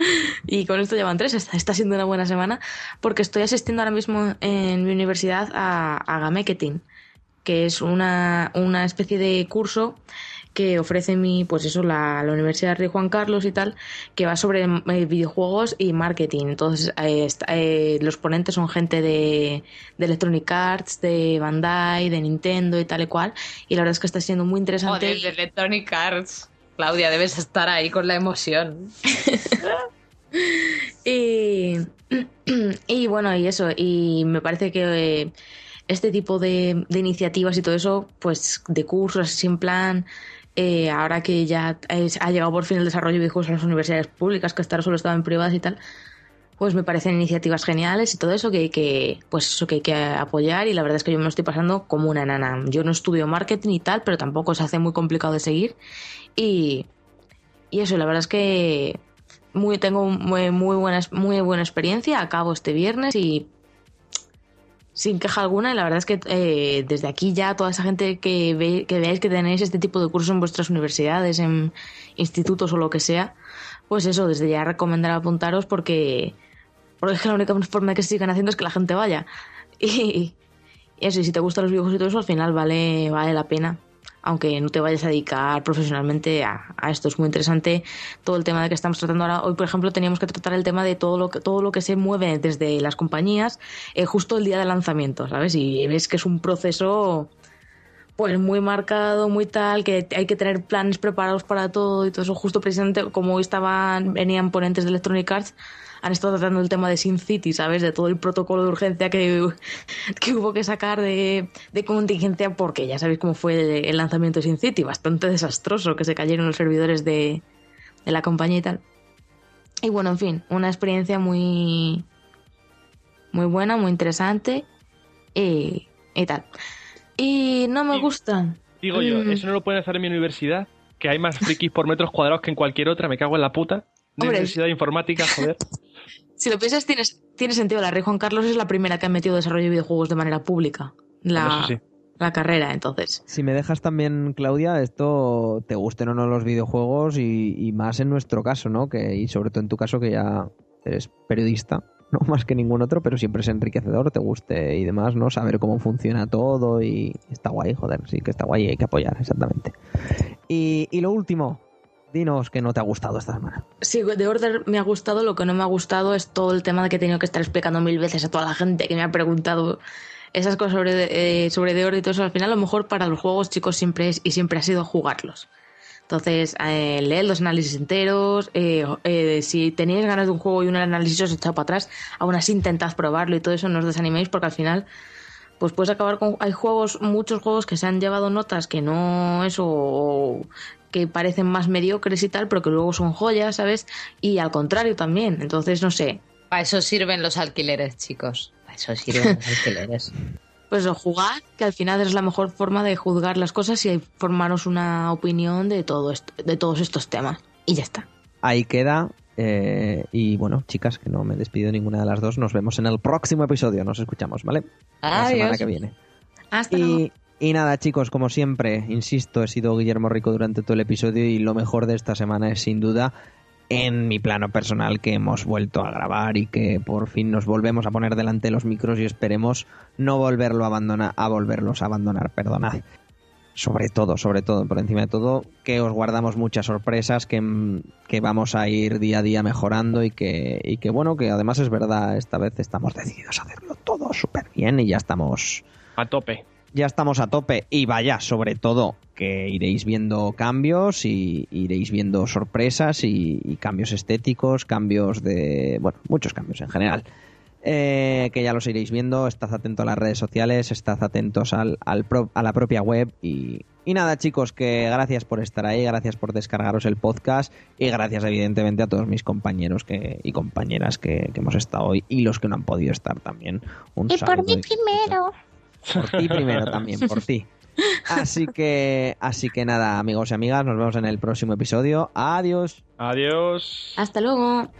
Y con esto llevan tres, está, está siendo una buena semana, porque estoy asistiendo ahora mismo en mi universidad a, a Gameketin, que es una, una especie de curso que ofrece mi, pues eso, la, Universidad Rey Juan Carlos y tal, que va sobre eh, videojuegos y marketing. Entonces, eh, eh, los ponentes son gente de, de Electronic Arts, de Bandai, de Nintendo y tal y cual. Y la verdad es que está siendo muy interesante. Joder, de Electronic Arts. Claudia, debes estar ahí con la emoción. Y, y bueno, y eso, y me parece que eh, este tipo de, iniciativas y todo eso, pues de cursos así en plan eh, ahora que ya ha llegado por fin el desarrollo de videojuegos en las universidades públicas, que hasta ahora solo estaban en privadas y tal, pues me parecen iniciativas geniales y todo eso que hay que, pues eso que hay que apoyar y la verdad es que yo me lo estoy pasando como una enana. Yo no estudio marketing y tal, pero tampoco se hace muy complicado de seguir y, y eso, la verdad es que muy, tengo muy, muy, buena, muy buena experiencia, acabo este viernes y sin queja alguna y la verdad es que eh, desde aquí ya toda esa gente que, ve, que veáis que tenéis este tipo de cursos en vuestras universidades, en institutos o lo que sea, pues eso, desde ya recomendar apuntaros porque, porque es que la única forma que se sigan haciendo es que la gente vaya. Y, y eso, y si te gustan los videojuegos y todo eso, al final vale, vale la pena. Aunque no te vayas a dedicar profesionalmente a, esto. Es muy interesante todo el tema de que estamos tratando ahora. Hoy, por ejemplo, teníamos que tratar el tema de todo lo que, todo lo que se mueve desde las compañías eh, justo el día del lanzamiento, ¿sabes? Y ves que es un proceso pues muy marcado, muy tal, que hay que tener planes preparados para todo y todo eso. Justo precisamente como hoy estaban, venían ponentes de Electronic Arts, han estado tratando el tema de Sin City, ¿sabes? De todo el protocolo de urgencia que, que hubo que sacar de, de contingencia, porque ya sabéis cómo fue el, el lanzamiento de Sin City, bastante desastroso, que se cayeron los servidores de, de la compañía y tal. Y bueno, en fin, una experiencia muy, muy buena, muy interesante y, y tal. Y no me Y- gustan. Digo yo, Mm. ¿eso no lo pueden hacer en mi universidad? Que hay más frikis por metros cuadrados que en cualquier otra, me cago en la puta. De Hombre. Universidad de Informática, joder. Si lo piensas, tiene, tiene sentido. La Rey Juan Carlos es la primera que ha metido desarrollo de videojuegos de manera pública. La, sí. la carrera, entonces. Si me dejas también, Claudia, esto te gusten o no los videojuegos y, y más en nuestro caso, ¿no? Que, y sobre todo en tu caso que ya eres periodista, no más que ningún otro, pero siempre es enriquecedor, te guste y demás, ¿no? Saber cómo funciona todo y está guay, joder, sí que está guay y hay que apoyar, exactamente. Y, y lo último, dinos que no te ha gustado esta semana. Sí, de Order me ha gustado. Lo que no me ha gustado es todo el tema de que he tenido que estar explicando mil veces a toda la gente que me ha preguntado esas cosas sobre, eh, sobre The Order y todo eso. Al final, a lo mejor para los juegos, chicos, siempre es y siempre ha sido jugarlos. Entonces, eh, leed los análisis enteros. eh, eh, si tenéis ganas de un juego y un análisis os echado para atrás, aún así intentad probarlo y todo eso. No os desaniméis porque al final, pues puedes acabar con. Hay juegos, muchos juegos que se han llevado notas que no eso. Que parecen más mediocres y tal, pero que luego son joyas, ¿sabes? Y al contrario también. Entonces, no sé. Para eso sirven los alquileres, chicos. Para eso sirven los alquileres. Pues jugar, que al final es la mejor forma de juzgar las cosas y formaros una opinión de todo esto, de todos estos temas. Y ya está. Ahí queda. eh, y bueno, chicas, que no me despido de ninguna de las dos. Nos vemos en el próximo episodio. Nos escuchamos, ¿vale? La semana Adiós. que viene. Hasta luego. Y, nada, chicos, como siempre, insisto, he sido Guillermo Rico durante todo el episodio y lo mejor de esta semana es sin duda en mi plano personal que hemos vuelto a grabar y que por fin nos volvemos a poner delante de los micros y esperemos no volverlo a abandonar, a volverlos a abandonar, perdonad. Sobre todo, sobre todo, por encima de todo, que os guardamos muchas sorpresas, que, que vamos a ir día a día mejorando y que, y que bueno, que además es verdad, esta vez estamos decididos a hacerlo todo súper bien y ya estamos A tope. Ya estamos a tope y vaya, sobre todo que iréis viendo cambios y iréis viendo sorpresas y, y cambios estéticos, cambios de, bueno, muchos cambios en general. Eh, que ya los iréis viendo, estad atentos a las redes sociales, estad atentos al, al pro- a la propia web y, y nada chicos, que gracias por estar ahí, gracias por descargaros el podcast y gracias evidentemente a todos mis compañeros que, y compañeras que, que hemos estado hoy y los que no han podido estar también. Un Y por mí y- primero. Por ti primero también, por ti. Así que, así que nada, amigos y amigas, nos vemos en el próximo episodio. Adiós. Adiós. Hasta luego.